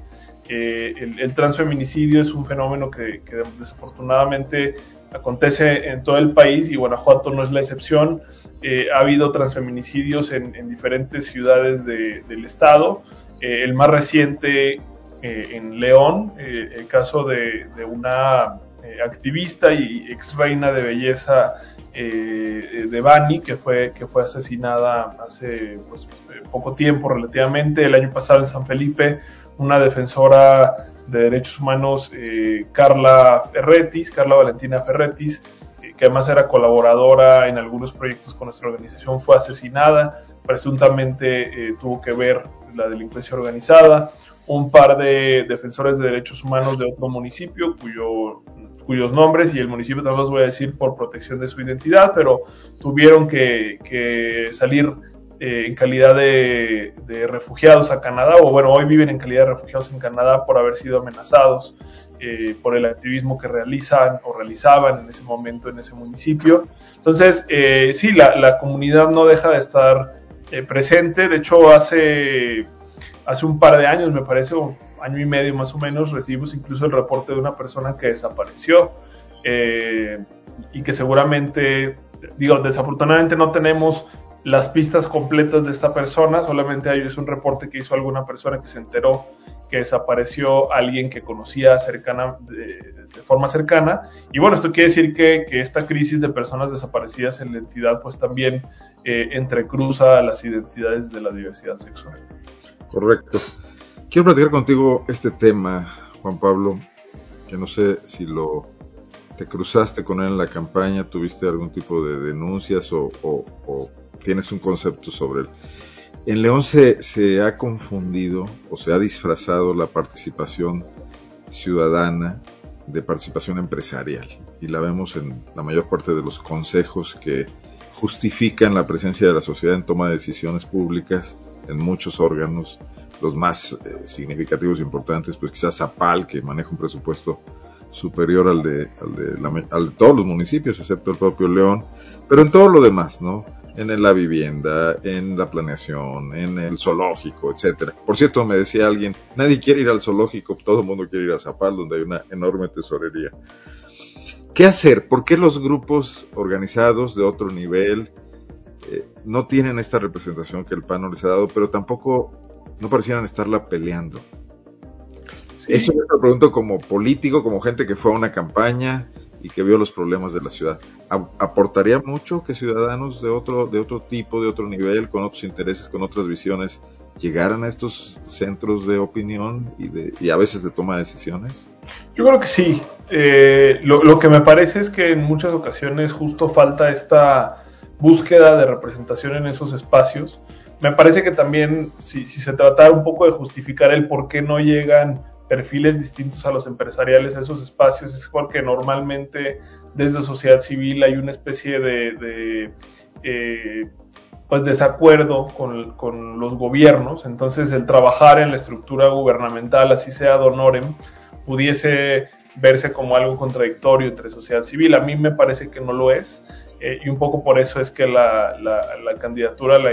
el, transfeminicidio es un fenómeno que, desafortunadamente acontece en todo el país y Guanajuato no es la excepción. Eh, ha habido transfeminicidios en, diferentes ciudades del estado. Eh, el más reciente eh, en León, el caso de, una activista y ex reina de belleza de Bani, que fue, que fue asesinada hace pues, poco tiempo relativamente, el año pasado en San Felipe una defensora de derechos humanos, eh, Carla Ferretis, Carla Valentina Ferretis, eh, que además era colaboradora en algunos proyectos con nuestra organización, fue asesinada, presuntamente eh, tuvo que ver la delincuencia organizada, un par de defensores de derechos humanos de otro municipio, cuyo, cuyos nombres y el municipio también los voy a decir por protección de su identidad, pero tuvieron que salir eh, en calidad de, refugiados a Canadá, o bueno, hoy viven en calidad de refugiados en Canadá por haber sido amenazados eh, por el activismo que realizan o realizaban en ese momento en ese municipio. Entonces, eh, sí, la, comunidad no deja de estar presente. De hecho, hace, hace un par de años, me parece, un año y medio más o menos, recibimos incluso el reporte de una persona que desapareció y que seguramente, digo, desafortunadamente no tenemos las pistas completas de esta persona, solamente hay es un reporte que hizo alguna persona que se enteró que desapareció alguien que conocía de, forma cercana. Y bueno, esto quiere decir que, esta crisis de personas desaparecidas en la entidad pues también eh, entrecruza las identidades de la diversidad sexual. Correcto. Quiero platicar contigo este tema, Juan Pablo, que no sé si lo te cruzaste con él en la campaña, tuviste algún tipo de denuncias o, tienes un concepto sobre él. En León se, se, ha confundido o se ha disfrazado la participación ciudadana de participación empresarial y la vemos en la mayor parte de los consejos que justifican la presencia de la sociedad en toma de decisiones públicas en muchos órganos, los más eh, significativos e importantes, pues quizás Zapal, que maneja un presupuesto superior al de, al de, todos los municipios, excepto el propio León, pero en todo lo demás, ¿no? En la vivienda, en la planeación, en el zoológico, etcétera. Por cierto, me decía alguien, nadie quiere ir al zoológico, todo el mundo quiere ir a Zapal, donde hay una enorme tesorería. ¿Qué hacer? ¿Por qué los grupos organizados de otro nivel eh, no tienen esta representación que el PAN no les ha dado, pero tampoco no parecieran estarla peleando? Eso me lo pregunto como político, como gente que fue a una campaña y que vio los problemas de la ciudad. ¿Aportaría mucho que ciudadanos de otro, de otro tipo, de otro nivel, con otros intereses, con otras visiones, llegaran a estos centros de opinión y, de, y a veces de toma de decisiones? Yo creo que sí. Eh, lo, lo, que me parece es que en muchas ocasiones justo falta esta búsqueda de representación en esos espacios. Me parece que también, si, si se tratara un poco de justificar el por qué no llegan perfiles distintos a los empresariales a esos espacios es porque normalmente desde sociedad civil hay una especie de, eh, pues desacuerdo con, con, los gobiernos, entonces el trabajar en la estructura gubernamental, así sea donorem, pudiese verse como algo contradictorio entre sociedad civil. A mí me parece que no lo es. Eh, y un poco por eso es que la, la, candidatura la,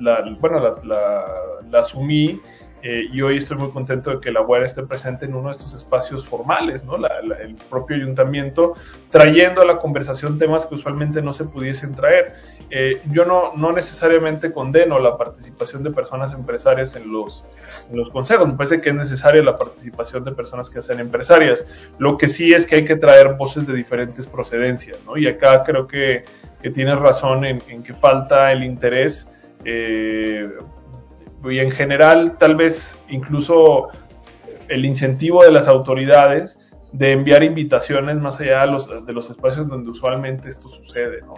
la bueno, la, la, asumí eh, y hoy estoy muy contento de que la UAR esté presente en uno de estos espacios formales, ¿no? el propio ayuntamiento, trayendo a la conversación temas que usualmente no se pudiesen traer. Eh, yo no, no necesariamente condeno la participación de personas empresarias en los, en los consejos, me parece que es necesaria la participación de personas que sean empresarias. Lo que sí es que hay que traer voces de diferentes procedencias, ¿no? Y acá creo que, que tienes razón en, en que falta el interés. Eh, y en general tal vez incluso el incentivo de las autoridades de enviar invitaciones más allá de los, de los espacios donde usualmente esto sucede. ¿no?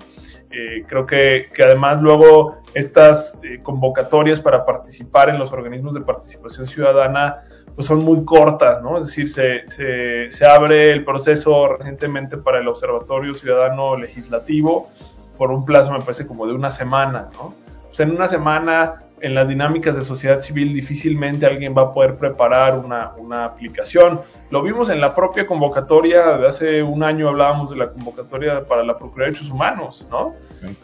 Eh, creo que, que, además luego estas eh, convocatorias para participar en los organismos de participación ciudadana pues son muy cortas, ¿no? Es decir, se, se, abre el proceso recientemente para el Observatorio Ciudadano Legislativo por un plazo, me parece, como de una semana, ¿no? En una semana en las dinámicas de sociedad civil difícilmente alguien va a poder preparar una, una, aplicación. Lo vimos en la propia convocatoria de hace un año, hablábamos de la convocatoria para la Procuraduría de Derechos Humanos, ¿no?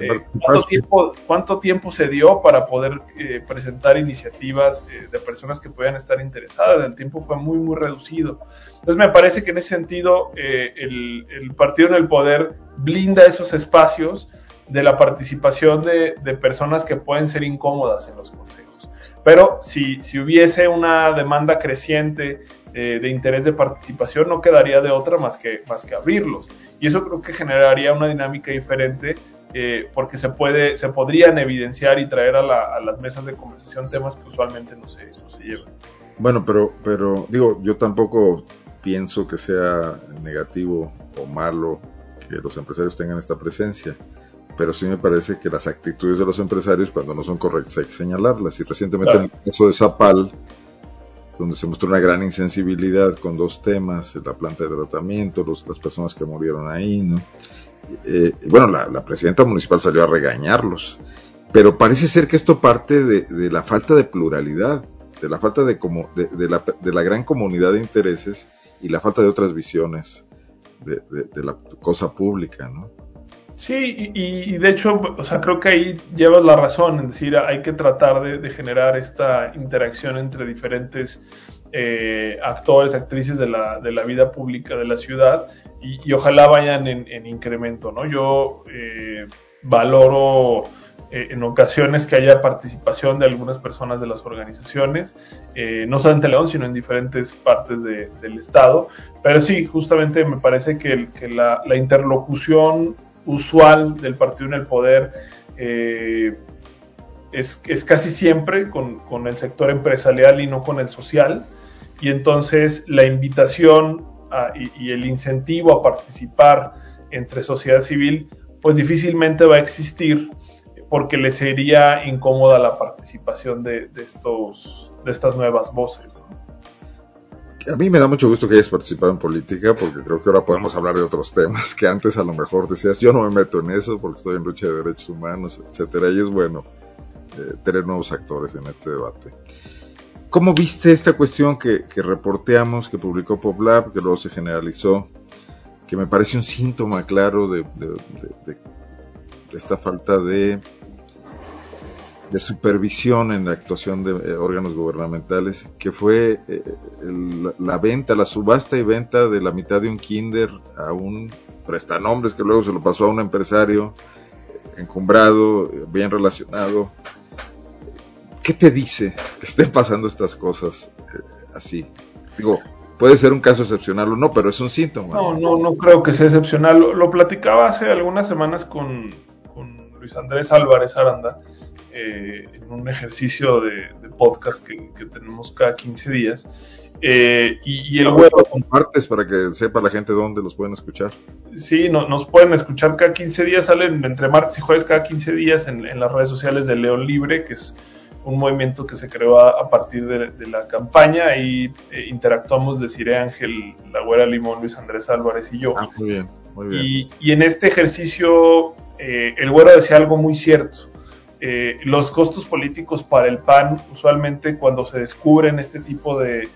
Eh, ¿cuánto, tiempo, ¿Cuánto tiempo se dio para poder eh, presentar iniciativas eh, de personas que puedan estar interesadas? El tiempo fue muy, muy reducido. Entonces me parece que en ese sentido el, el partido en el poder blinda esos espacios de la participación de, personas que pueden ser incómodas en los consejos. Pero si, si hubiese una demanda creciente eh, de interés de participación, no quedaría de otra más que, más que abrirlos. Y eso creo que generaría una dinámica diferente eh, porque se, puede, se podrían evidenciar y traer a, las mesas de conversación temas que usualmente no se, no se llevan. Bueno, pero, pero digo, yo tampoco pienso que sea negativo o malo que los empresarios tengan esta presencia pero sí me parece que las actitudes de los empresarios cuando no son correctas hay que señalarlas. Y recientemente en el caso de Zapal, donde se mostró una gran insensibilidad con dos temas, la planta de tratamiento, las personas que murieron ahí, ¿no? Eh, bueno, la, presidenta municipal salió a regañarlos, pero parece ser que esto parte de, la falta de pluralidad, de la falta de, como, de, la, de la gran comunidad de intereses y la falta de otras visiones de, la cosa pública, ¿no? Sí, y, de hecho, o sea, creo que ahí llevas la razón, en decir, hay que tratar de, generar esta interacción entre diferentes eh, actores, actrices de la, de la, vida pública de la ciudad y, ojalá vayan en, incremento, ¿no? Yo eh, valoro eh, en ocasiones que haya participación de algunas personas de las organizaciones, eh, no solamente en León, sino en diferentes partes del Estado. Pero sí, justamente me parece que, la, interlocución usual del partido en el poder es, es, casi siempre con, con el sector empresarial y no con el social. Y entonces la invitación y, el incentivo a participar entre sociedad civil, pues difícilmente va a existir porque le sería incómoda la participación de, estos, de estas nuevas voces. A mí me da mucho gusto que hayas participado en política porque creo que ahora podemos hablar de otros temas que antes a lo mejor decías yo no me meto en eso porque estoy en lucha de derechos humanos, etcétera y es bueno eh, tener nuevos actores en este debate. ¿Cómo viste esta cuestión que, reporteamos, que publicó PopLab, que luego se generalizó, que me parece un síntoma claro de, esta falta de, de supervisión en la actuación de eh, órganos gubernamentales, que fue eh, la venta, la subasta y venta de la mitad de un kinder a un prestanombres que luego se lo pasó a un empresario encumbrado, bien relacionado, ¿qué te dice que estén pasando estas cosas eh, así? Digo, puede ser un caso excepcional o no, pero es un síntoma. No, no, no creo que sea excepcional. Lo, platicaba hace algunas semanas con, Luis Andrés Álvarez Aranda eh, en un ejercicio de, podcast que, tenemos cada 15 días. Eh, y, el web compartes para que sepa la gente dónde los pueden escuchar. Sí, no, nos pueden escuchar cada 15 días, salen entre martes y jueves cada 15 días en, en las redes sociales de León Libre, que es un movimiento que se creó a, partir de, la campaña y eh, interactuamos de Cire Ángel, La Güera Limón, Luis Andrés Álvarez y yo. Ah, muy bien, muy bien. Y, en este ejercicio eh, el Güero decía algo muy cierto. Eh, los costos políticos para el PAN usualmente cuando se descubren este tipo de,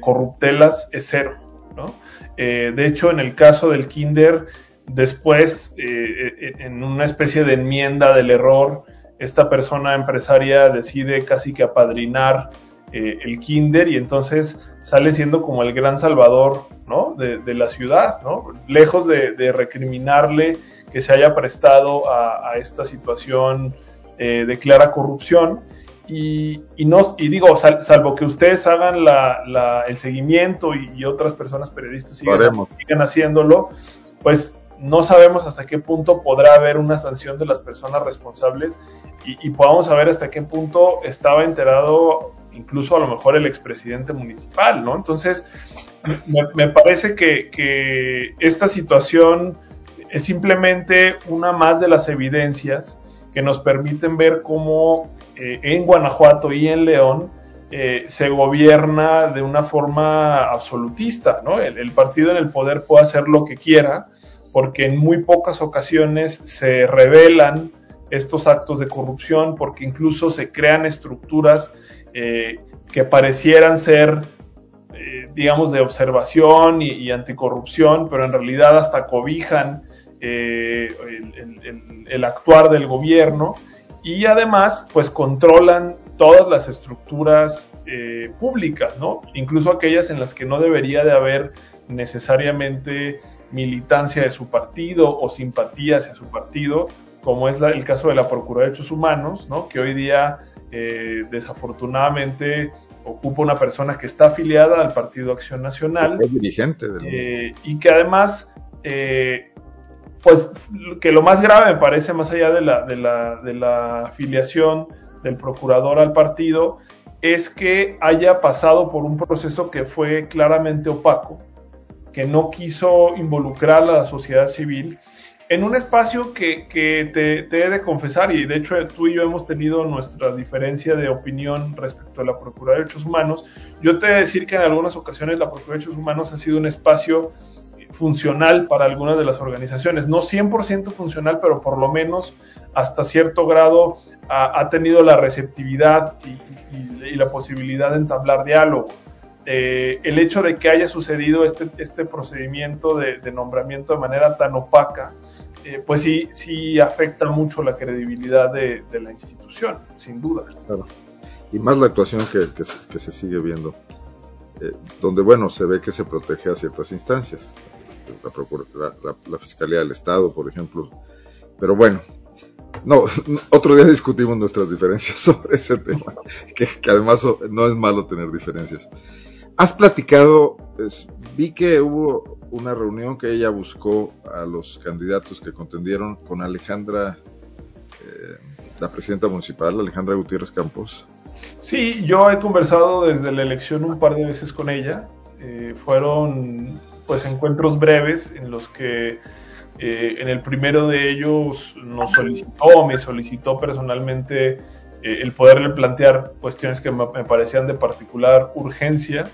corruptelas es cero. ¿no? de hecho, en el caso del Kinder, después, en una especie de enmienda del error, esta persona empresaria decide casi que apadrinar eh, el kinder y entonces sale siendo como el gran salvador ¿no? de, la ciudad, ¿no? lejos de, recriminarle que se haya prestado a, esta situación eh, de clara corrupción. Y, no, y digo, salvo que ustedes hagan el seguimiento y, otras personas periodistas sigan haciéndolo, pues no sabemos hasta qué punto podrá haber una sanción de las personas responsables y, podamos saber hasta qué punto estaba enterado incluso a lo mejor el expresidente municipal, ¿no? Entonces, me, parece que, esta situación es simplemente una más de las evidencias que nos permiten ver cómo eh, en Guanajuato y en León eh, se gobierna de una forma absolutista, ¿no? el, partido en el poder puede hacer lo que quiera, porque en muy pocas ocasiones se revelan estos actos de corrupción, porque incluso se crean estructuras eh, que parecieran ser, digamos, de observación y, anticorrupción, pero en realidad hasta cobijan eh, el, actuar del gobierno y además, pues controlan todas las estructuras públicas, ¿no? Incluso aquellas en las que no debería de haber necesariamente militancia de su partido o simpatía hacia su partido, como es el caso de la Procuraduría de Derechos Humanos, ¿no? que hoy día eh, desafortunadamente ocupa una persona que está afiliada al Partido Acción Nacional. Es dirigente eh, y que además, eh, pues que lo más grave me parece, más allá de la, de la, afiliación del procurador al partido, es que haya pasado por un proceso que fue claramente opaco, que no quiso involucrar a la sociedad civil en un espacio que, te, he de confesar, y de hecho tú y yo hemos tenido nuestra diferencia de opinión respecto a la Procuraduría de Derechos Humanos, yo te he de decir que en algunas ocasiones la Procuraduría de Derechos Humanos ha sido un espacio funcional para algunas de las organizaciones, no 100% funcional, pero por lo menos hasta cierto grado ha, tenido la receptividad y la posibilidad de entablar diálogo. Eh, el hecho de que haya sucedido este, este procedimiento de, nombramiento de manera tan opaca, eh, pues sí, sí afecta mucho la credibilidad de, la institución, sin duda. Y más la actuación que, se sigue viendo, eh, donde, bueno, se ve que se protege a ciertas instancias, la, Fiscalía del Estado, por ejemplo. Pero bueno, No, otro día discutimos nuestras diferencias sobre ese tema, que, además no es malo tener diferencias. Has platicado, vi que hubo una reunión que ella buscó a los candidatos que contendieron con Alejandra, eh, la presidenta municipal, Alejandra Gutiérrez Campos. Sí, yo he conversado desde la elección un par de veces con ella. Eh, fueron pues encuentros breves en los que eh, en el primero de ellos nos solicitó, me solicitó personalmente eh, el poderle plantear cuestiones que me, parecían de particular urgencia,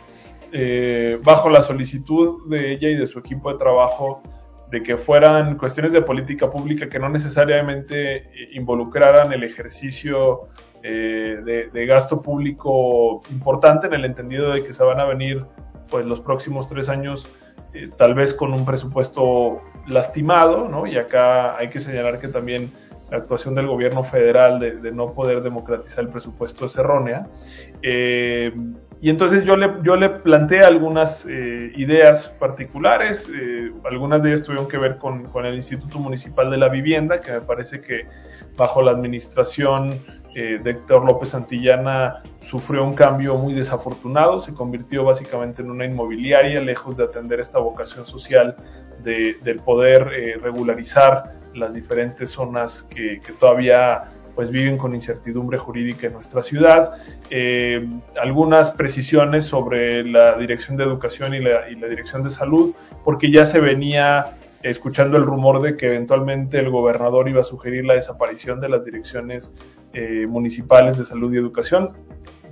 eh, bajo la solicitud de ella y de su equipo de trabajo de que fueran cuestiones de política pública que no necesariamente involucraran el ejercicio de, de, gasto público importante en el entendido de que se van a venir pues los próximos tres años eh, tal vez con un presupuesto lastimado, ¿no? Y acá hay que señalar que también la actuación del gobierno federal de, no poder democratizar el presupuesto es errónea. Eh, y entonces yo le, yo le planteé algunas eh, ideas particulares, algunas de ellas tuvieron que ver con, con, el Instituto Municipal de la Vivienda, que me parece que bajo la administración eh, de Héctor López Santillana sufrió un cambio muy desafortunado, se convirtió básicamente en una inmobiliaria, lejos de atender esta vocación social de, del poder eh, regularizar las diferentes zonas que, todavía pues viven con incertidumbre jurídica en nuestra ciudad. Eh, algunas precisiones sobre la Dirección de Educación y la, y la Dirección de Salud, porque ya se venía escuchando el rumor de que eventualmente el gobernador iba a sugerir la desaparición de las direcciones eh, municipales de salud y educación.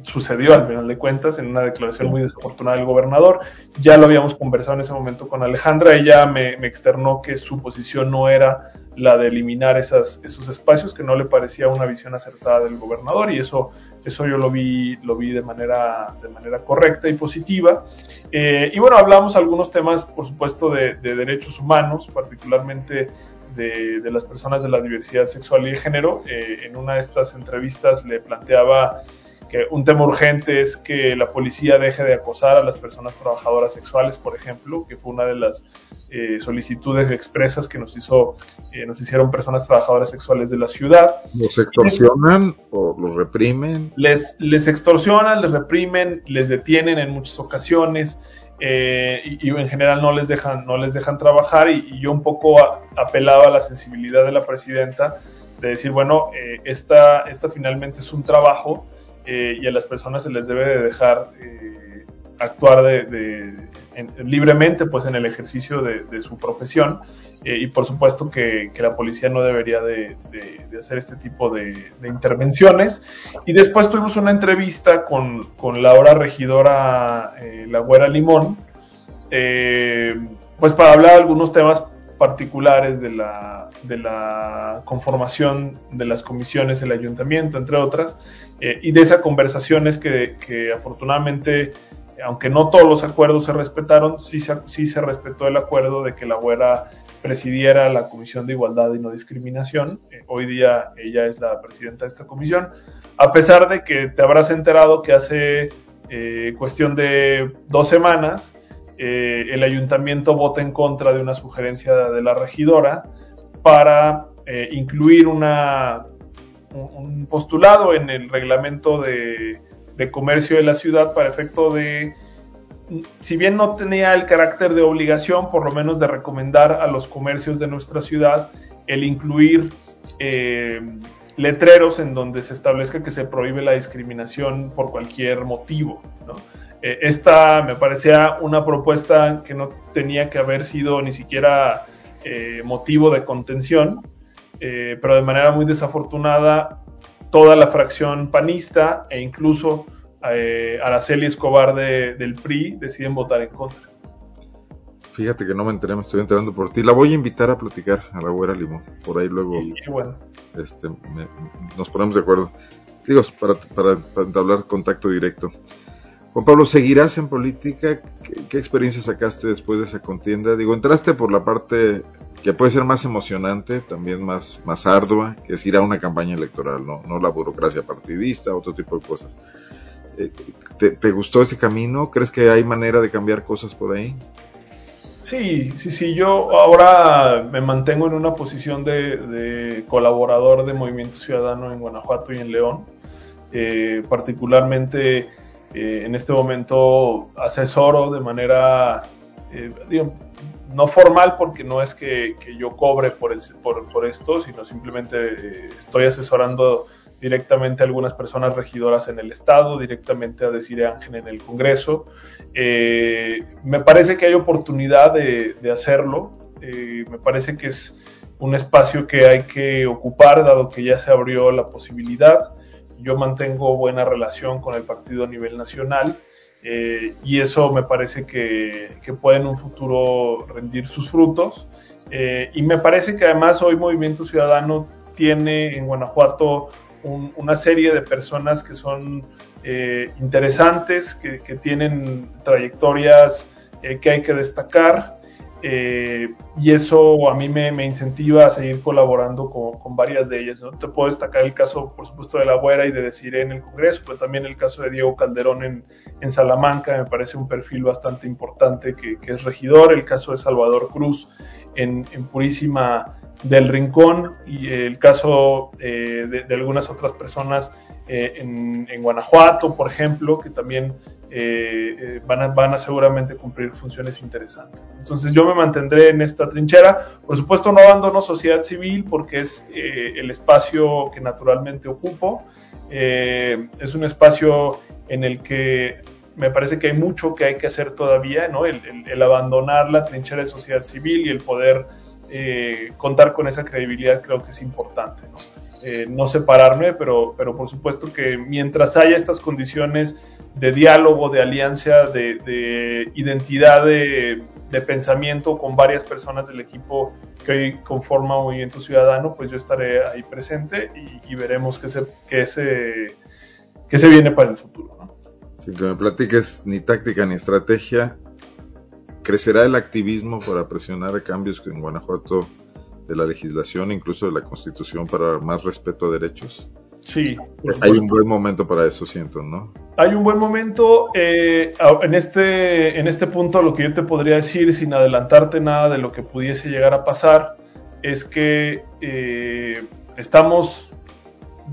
Sucedió al final de cuentas en una declaración muy desafortunada del gobernador. Ya lo habíamos conversado en ese momento con Alejandra. Ella me, externó que su posición no era la de eliminar esos espacios, que no le parecía una visión acertada del gobernador y eso eso yo lo vi, lo vi de manera, de manera correcta y positiva. Eh, y bueno, hablamos algunos temas, por supuesto, de, derechos humanos, particularmente de, las personas de la diversidad sexual y de género. Eh, en una de estas entrevistas le planteaba que un tema urgente es que la policía deje de acosar a las personas trabajadoras sexuales, por ejemplo, que fue una de las eh, solicitudes expresas que nos hizo, eh, nos hicieron personas trabajadoras sexuales de la ciudad. ¿Los extorsionan o los reprimen? Les, les extorsionan, les reprimen, les detienen en muchas ocasiones. Eh, y, en general no les dejan, no les dejan trabajar y, yo un poco apelaba a la sensibilidad de la presidenta de decir, bueno, esta, esta finalmente es un trabajo eh, y a las personas se les debe de dejar eh, actuar de, libremente pues en el ejercicio de, su profesión. Eh, y por supuesto que, la policía no debería de, hacer este tipo de, intervenciones. Y después tuvimos una entrevista con, con la ahora regidora La Güera Limón pues para hablar de algunos temas particulares de la, de la conformación de las comisiones del ayuntamiento, entre otras, eh, y de esas conversaciones que, que, afortunadamente, aunque no todos los acuerdos se respetaron, sí se, sí se respetó el acuerdo de que la güera presidiera la Comisión de Igualdad y No Discriminación. Eh, hoy día ella es la presidenta de esta comisión, a pesar de que te habrás enterado que hace eh, cuestión de dos semanas, eh, el ayuntamiento vota en contra de una sugerencia de la regidora para eh, incluir una, un postulado en el reglamento de, comercio de la ciudad para efecto de, si bien no tenía el carácter de obligación, por lo menos de recomendar a los comercios de nuestra ciudad el incluir eh, letreros en donde se establezca que se prohíbe la discriminación por cualquier motivo. ¿no? Eh, esta me parecía una propuesta que no tenía que haber sido ni siquiera eh, motivo de contención, eh, pero de manera muy desafortunada toda la fracción panista e incluso Araceli Escobar del PRI deciden votar en contra. Fíjate que no me enteré, me estoy enterando por ti. La voy a invitar a platicar a la Güera Limón. Por ahí luego bueno. este, nos ponemos de acuerdo. Digo, para, para, para entablar contacto directo. Juan Pablo, ¿seguirás en política? ¿Qué, experiencia sacaste después de esa contienda? Digo, entraste por la parte que puede ser más emocionante, también más, más ardua, que es ir a una campaña electoral, no, no la burocracia partidista, otro tipo de cosas. Eh, ¿te, gustó ese camino? ¿Crees que hay manera de cambiar cosas por ahí? Sí, sí, sí, yo ahora me mantengo en una posición de, colaborador de Movimiento Ciudadano en Guanajuato y en León. Eh, particularmente eh, en este momento asesoro de manera, eh, no formal porque no es que, yo cobre por, por, esto, sino simplemente estoy asesorando directamente a algunas personas regidoras en el Estado, directamente a decir Ángel en el Congreso. Eh, me parece que hay oportunidad de, hacerlo, eh, me parece que es un espacio que hay que ocupar, dado que ya se abrió la posibilidad. Yo mantengo buena relación con el partido a nivel nacional eh, y eso me parece que, que, puede en un futuro rendir sus frutos. y me parece que además hoy Movimiento Ciudadano tiene en Guanajuato una serie de personas que son eh, interesantes, que, tienen trayectorias eh, que hay que destacar. Eh, y eso a mí me, incentiva a seguir colaborando con, varias de ellas. ¿no? Te puedo destacar el caso, por supuesto, de La Güera y de Deciré en el Congreso, pero también el caso de Diego Calderón en, en Salamanca, me parece un perfil bastante importante que, es regidor, el caso de Salvador Cruz en, en Purísima del Rincón y el caso eh, de, algunas otras personas eh, en, Guanajuato, por ejemplo, que también eh, van, a, van seguramente cumplir funciones interesantes. Entonces yo me mantendré en esta trinchera. Por supuesto no abandono sociedad civil porque es el espacio que naturalmente ocupo. es un espacio en el que me parece que hay mucho que hay que hacer todavía, ¿no? el, abandonar la trinchera de sociedad civil y el poder eh, contar con esa credibilidad creo que es importante. Eh, no separarme, pero, pero por supuesto que mientras haya estas condiciones de diálogo, de alianza, de, identidad de, pensamiento con varias personas del equipo que hoy conforma Movimiento Ciudadano, pues yo estaré ahí presente y, veremos qué se, qué, se, qué se viene para el futuro. ¿no? Sin que me platiques ni táctica ni estrategia, ¿Crecerá el activismo para presionar a cambios en Guanajuato de la legislación, incluso de la Constitución, para más respeto a derechos? Sí. Hay un buen momento para eso, siento, ¿no? Hay un buen momento. Eh, en, este, en este punto lo que yo te podría decir, sin adelantarte nada de lo que pudiese llegar a pasar, es que eh, estamos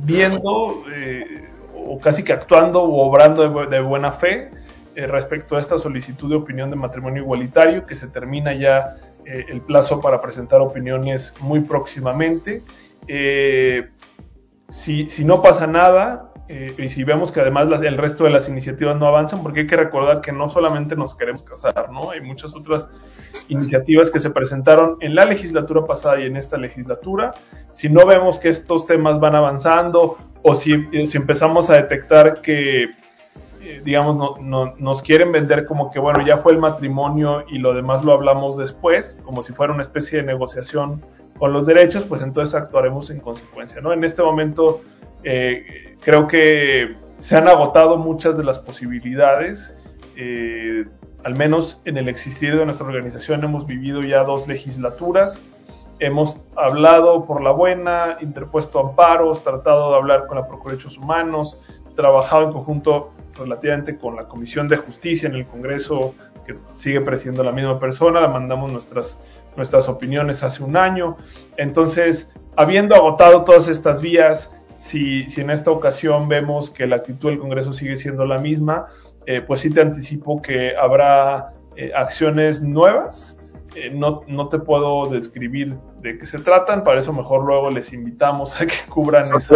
viendo eh, o casi que actuando o obrando de buena fe eh, respecto a esta solicitud de opinión de matrimonio igualitario, que se termina ya eh, el plazo para presentar opiniones muy próximamente. Eh, si, no pasa nada, y si vemos que además el resto de las iniciativas no avanzan, porque hay que recordar que no solamente nos queremos casar, ¿no? Hay muchas otras iniciativas que se presentaron en la legislatura pasada y en esta legislatura. Si no vemos que estos temas van avanzando o si, si empezamos a detectar que digamos, no, nos quieren vender como que, bueno, ya fue el matrimonio y lo demás lo hablamos después, como si fuera una especie de negociación con los derechos, pues entonces actuaremos en consecuencia, ¿no? En este momento eh, creo que se han agotado muchas de las posibilidades, eh, al menos en el existir de nuestra organización hemos vivido ya dos legislaturas, hemos hablado por la buena, interpuesto amparos, tratado de hablar con la Procuraduría de Derechos Humanos, trabajado en conjunto relativamente con la Comisión de Justicia en el Congreso, que sigue presidiendo la misma persona, mandamos nuestras, nuestras opiniones hace un año. Entonces, habiendo agotado todas estas vías, si, si en esta ocasión vemos que la actitud del Congreso sigue siendo la misma, eh, pues sí te anticipo que habrá eh, acciones nuevas eh, no, no, te puedo describir de qué se tratan, para eso mejor luego les invitamos a que cubran esa,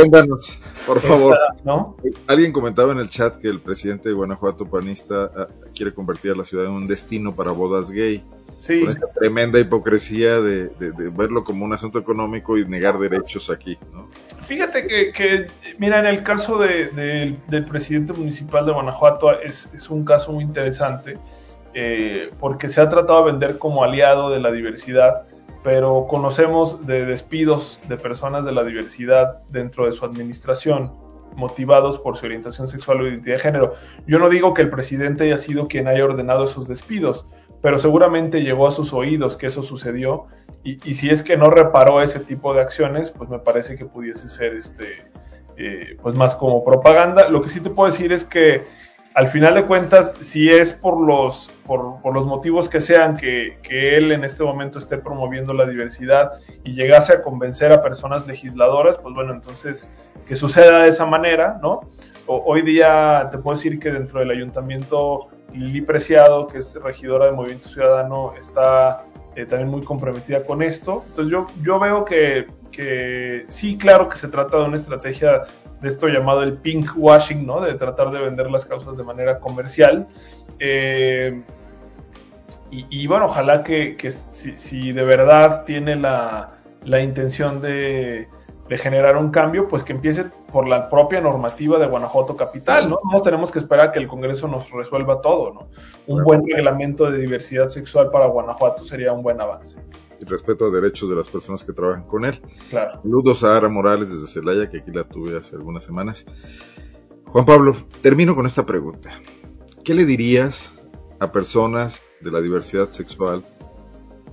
por favor. ¿no? Alguien comentaba en el chat que el presidente de Guanajuato panista ah, quiere convertir a la ciudad en un destino para bodas gay. Sí. Con esta tremenda hipocresía de, verlo como un asunto económico y negar derechos aquí, ¿no? Fíjate que, mira, en el caso del presidente municipal de Guanajuato es, es un caso muy interesante eh, porque se ha tratado de vender como aliado de la diversidad, pero conocemos de despidos de personas de la diversidad dentro de su administración motivados por su orientación sexual o identidad de género. Yo no digo que el presidente haya sido quien haya ordenado esos despidos, pero seguramente llegó a sus oídos que eso sucedió y, si es que no reparó ese tipo de acciones, pues me parece que pudiese ser este, eh, pues más como propaganda. Lo que sí te puedo decir es que al final de cuentas, si es por los, por, los motivos que sean que, él en este momento esté promoviendo la diversidad y llegase a convencer a personas legisladoras, pues bueno, entonces que suceda de esa manera, ¿no? hoy día te puedo decir que dentro del ayuntamiento Lili Preciado, que es regidora del Movimiento Ciudadano, está eh, también muy comprometida con esto. Entonces yo, yo veo que, que sí, claro que se trata de una estrategia de esto llamado el pink washing, ¿no? De tratar de vender las causas de manera comercial. Eh, y, bueno, ojalá que, si, de verdad tiene la, intención de, generar un cambio, pues que empiece por la propia normativa de Guanajuato Capital, ¿no? No tenemos que esperar que el Congreso nos resuelva todo, ¿no? Un buen reglamento de diversidad sexual para Guanajuato sería un buen avance y respeto a derechos de las personas que trabajan con él. Claro. Saludos a Ara Morales desde Celaya, que aquí la tuve hace algunas semanas. Juan Pablo, termino con esta pregunta. ¿Qué le dirías a personas de la diversidad sexual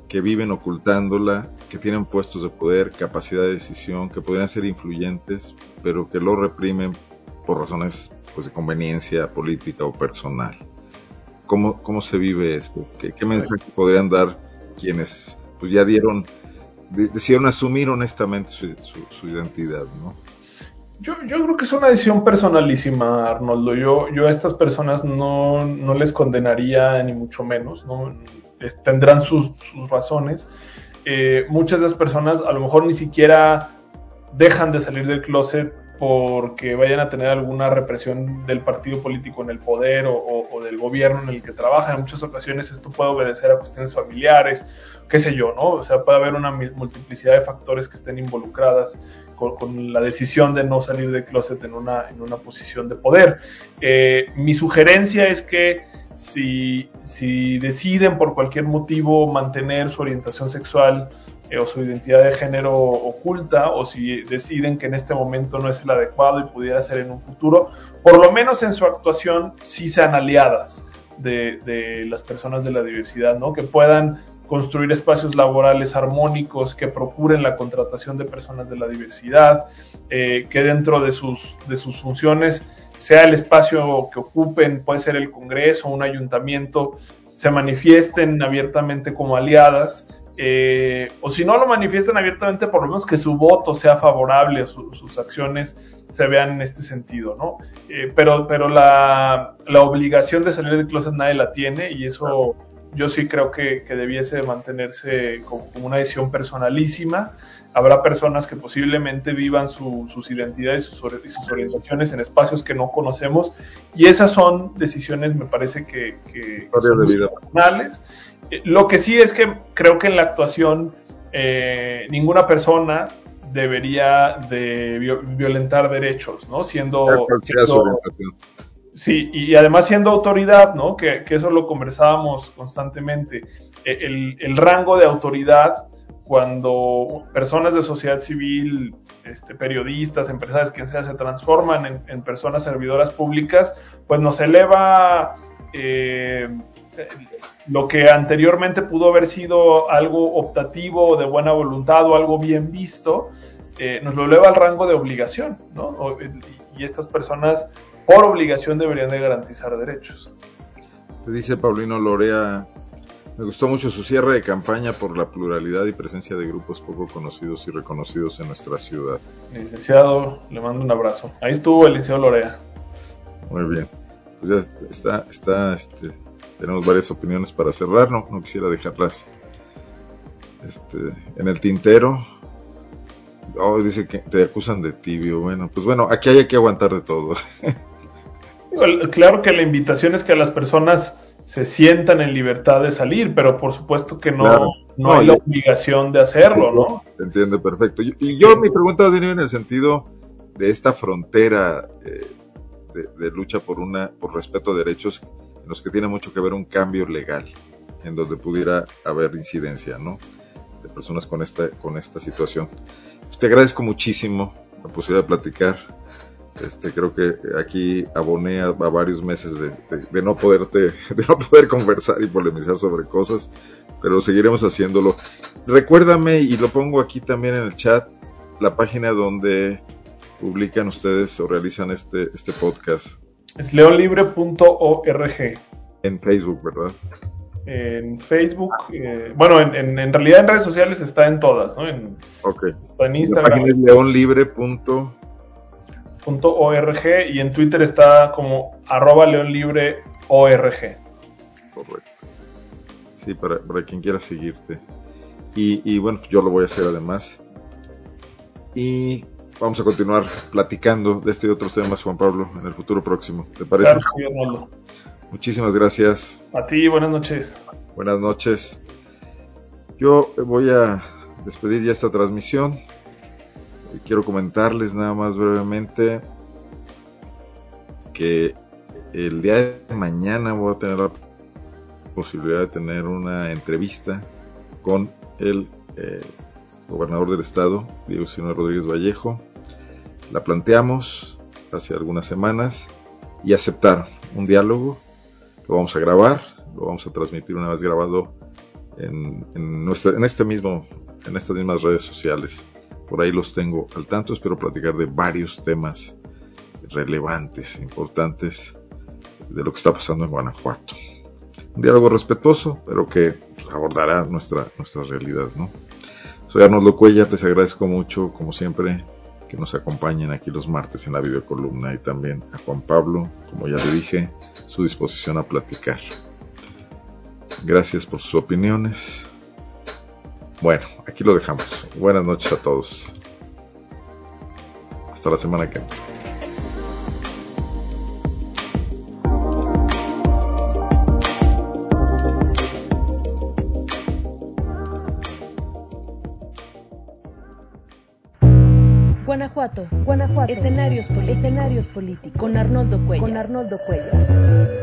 que viven ocultándola, que tienen puestos de poder, capacidad de decisión, que podrían ser influyentes, pero que lo reprimen por razones pues, de conveniencia política o personal? ¿Cómo, cómo se vive esto? ¿Qué, qué mensaje podrían dar quienes pues ya dieron, decidieron asumir honestamente su, identidad, ¿no? Yo, yo, creo que es una decisión personalísima, Arnoldo. Yo, yo a estas personas no, no les condenaría ni mucho menos, ¿no? tendrán sus, razones. Eh, muchas de las personas a lo mejor ni siquiera dejan de salir del closet porque vayan a tener alguna represión del partido político en el poder o, del gobierno en el que trabajan. En muchas ocasiones esto puede obedecer a cuestiones familiares qué sé yo, ¿no? O sea, puede haber una multiplicidad de factores que estén involucradas con, la decisión de no salir de closet en una, en una posición de poder. Eh, mi sugerencia es que si, si, deciden por cualquier motivo mantener su orientación sexual eh, o su identidad de género oculta, o si deciden que en este momento no es el adecuado y pudiera ser en un futuro, por lo menos en su actuación sí sean aliadas de, de las personas de la diversidad, ¿no? Que puedan construir espacios laborales armónicos que procuren la contratación de personas de la diversidad, eh, que dentro de sus, de sus funciones sea el espacio que ocupen, puede ser el Congreso, un ayuntamiento, se manifiesten abiertamente como aliadas, eh, o si no lo manifiestan abiertamente, por lo menos que su voto sea favorable o sus acciones se vean en este sentido, ¿no? Eh, pero pero la, la, obligación de salir del closet nadie la tiene y eso yo sí creo que, debiese mantenerse como, una decisión personalísima. Habrá personas que posiblemente vivan sus identidades y sus, orientaciones en espacios que no conocemos y esas son decisiones, me parece que, son personales. Eh, lo que sí es que creo que en la actuación eh, ninguna persona debería de violentar derechos, ¿no? Siendo, siendo Sí, y además siendo autoridad, ¿no? Que, eso lo conversábamos constantemente. E, el, rango de autoridad cuando personas de sociedad civil, este, periodistas, empresarios, quien sea, se transforman en, personas servidoras públicas, pues nos eleva eh, lo que anteriormente pudo haber sido algo optativo, de buena voluntad o algo bien visto, eh, nos lo eleva al rango de obligación, ¿no? y estas personas por obligación deberían de garantizar derechos. Te dice Paulino Lorea, me gustó mucho su cierre de campaña por la pluralidad y presencia de grupos poco conocidos y reconocidos en nuestra ciudad. Licenciado, le mando un abrazo. Ahí estuvo el licenciado Lorea. Muy bien. Pues ya está, está, este, tenemos varias opiniones para cerrar, no, no quisiera dejarlas este, en el tintero. Oh, dice que te acusan de tibio. Bueno, pues bueno, aquí hay que aguantar de todo. Claro que la invitación es que las personas se sientan en libertad de salir, pero por supuesto que no, no, hay la obligación de hacerlo, ¿no? Se entiende perfecto. Y yo mi pregunta viene en el sentido de esta frontera eh, de, lucha por una por respeto a derechos en los que tiene mucho que ver un cambio legal, en donde pudiera haber incidencia, ¿no? De personas con esta con esta situación. Te agradezco muchísimo la posibilidad de platicar este, creo que aquí aboné a, varios meses de, no poderte, de no poder conversar y polemizar sobre cosas, pero seguiremos haciéndolo. Recuérdame, y lo pongo aquí también en el chat, la página donde publican ustedes o realizan este, este podcast. Es leonlibre.org. En Facebook, ¿verdad? En Facebook, eh, bueno, en, en, realidad en redes sociales está en todas, ¿no? En, ok. Está en Instagram. La página es leonlibre.org y en Twitter está como arroba leonlibreorg. Correcto. Sí, para, para quien quiera seguirte. Y, y bueno, yo lo voy a hacer además. Y vamos a continuar platicando de este y otros temas, Juan Pablo, en el futuro próximo. ¿Te parece? Claro, Muchísimas gracias. A ti, buenas noches. Buenas noches. Yo voy a despedir ya esta transmisión. Quiero comentarles nada más brevemente que el día de mañana voy a tener la posibilidad de tener una entrevista con el eh, gobernador del estado, Diego Sino Rodríguez Vallejo. La planteamos hace algunas semanas y aceptar un diálogo. Lo vamos a grabar, lo vamos a transmitir una vez grabado en este mismo, en estas mismas redes sociales. Por ahí los tengo al tanto. Espero platicar de varios temas relevantes, importantes de lo que está pasando en Guanajuato. Un diálogo respetuoso, pero que abordará nuestra, nuestra realidad, ¿no? Soy Arnoldo Cuella, les agradezco mucho, como siempre, que nos acompañen aquí los martes en la videocolumna y también a Juan Pablo, como ya le dije, su disposición a platicar. Gracias por sus opiniones. Bueno, aquí lo dejamos. Buenas noches a todos. Hasta la semana que viene. Guanajuato, Guanajuato, escenarios, escenarios políticos, con Arnoldo Cuello. Con Arnoldo Cuello.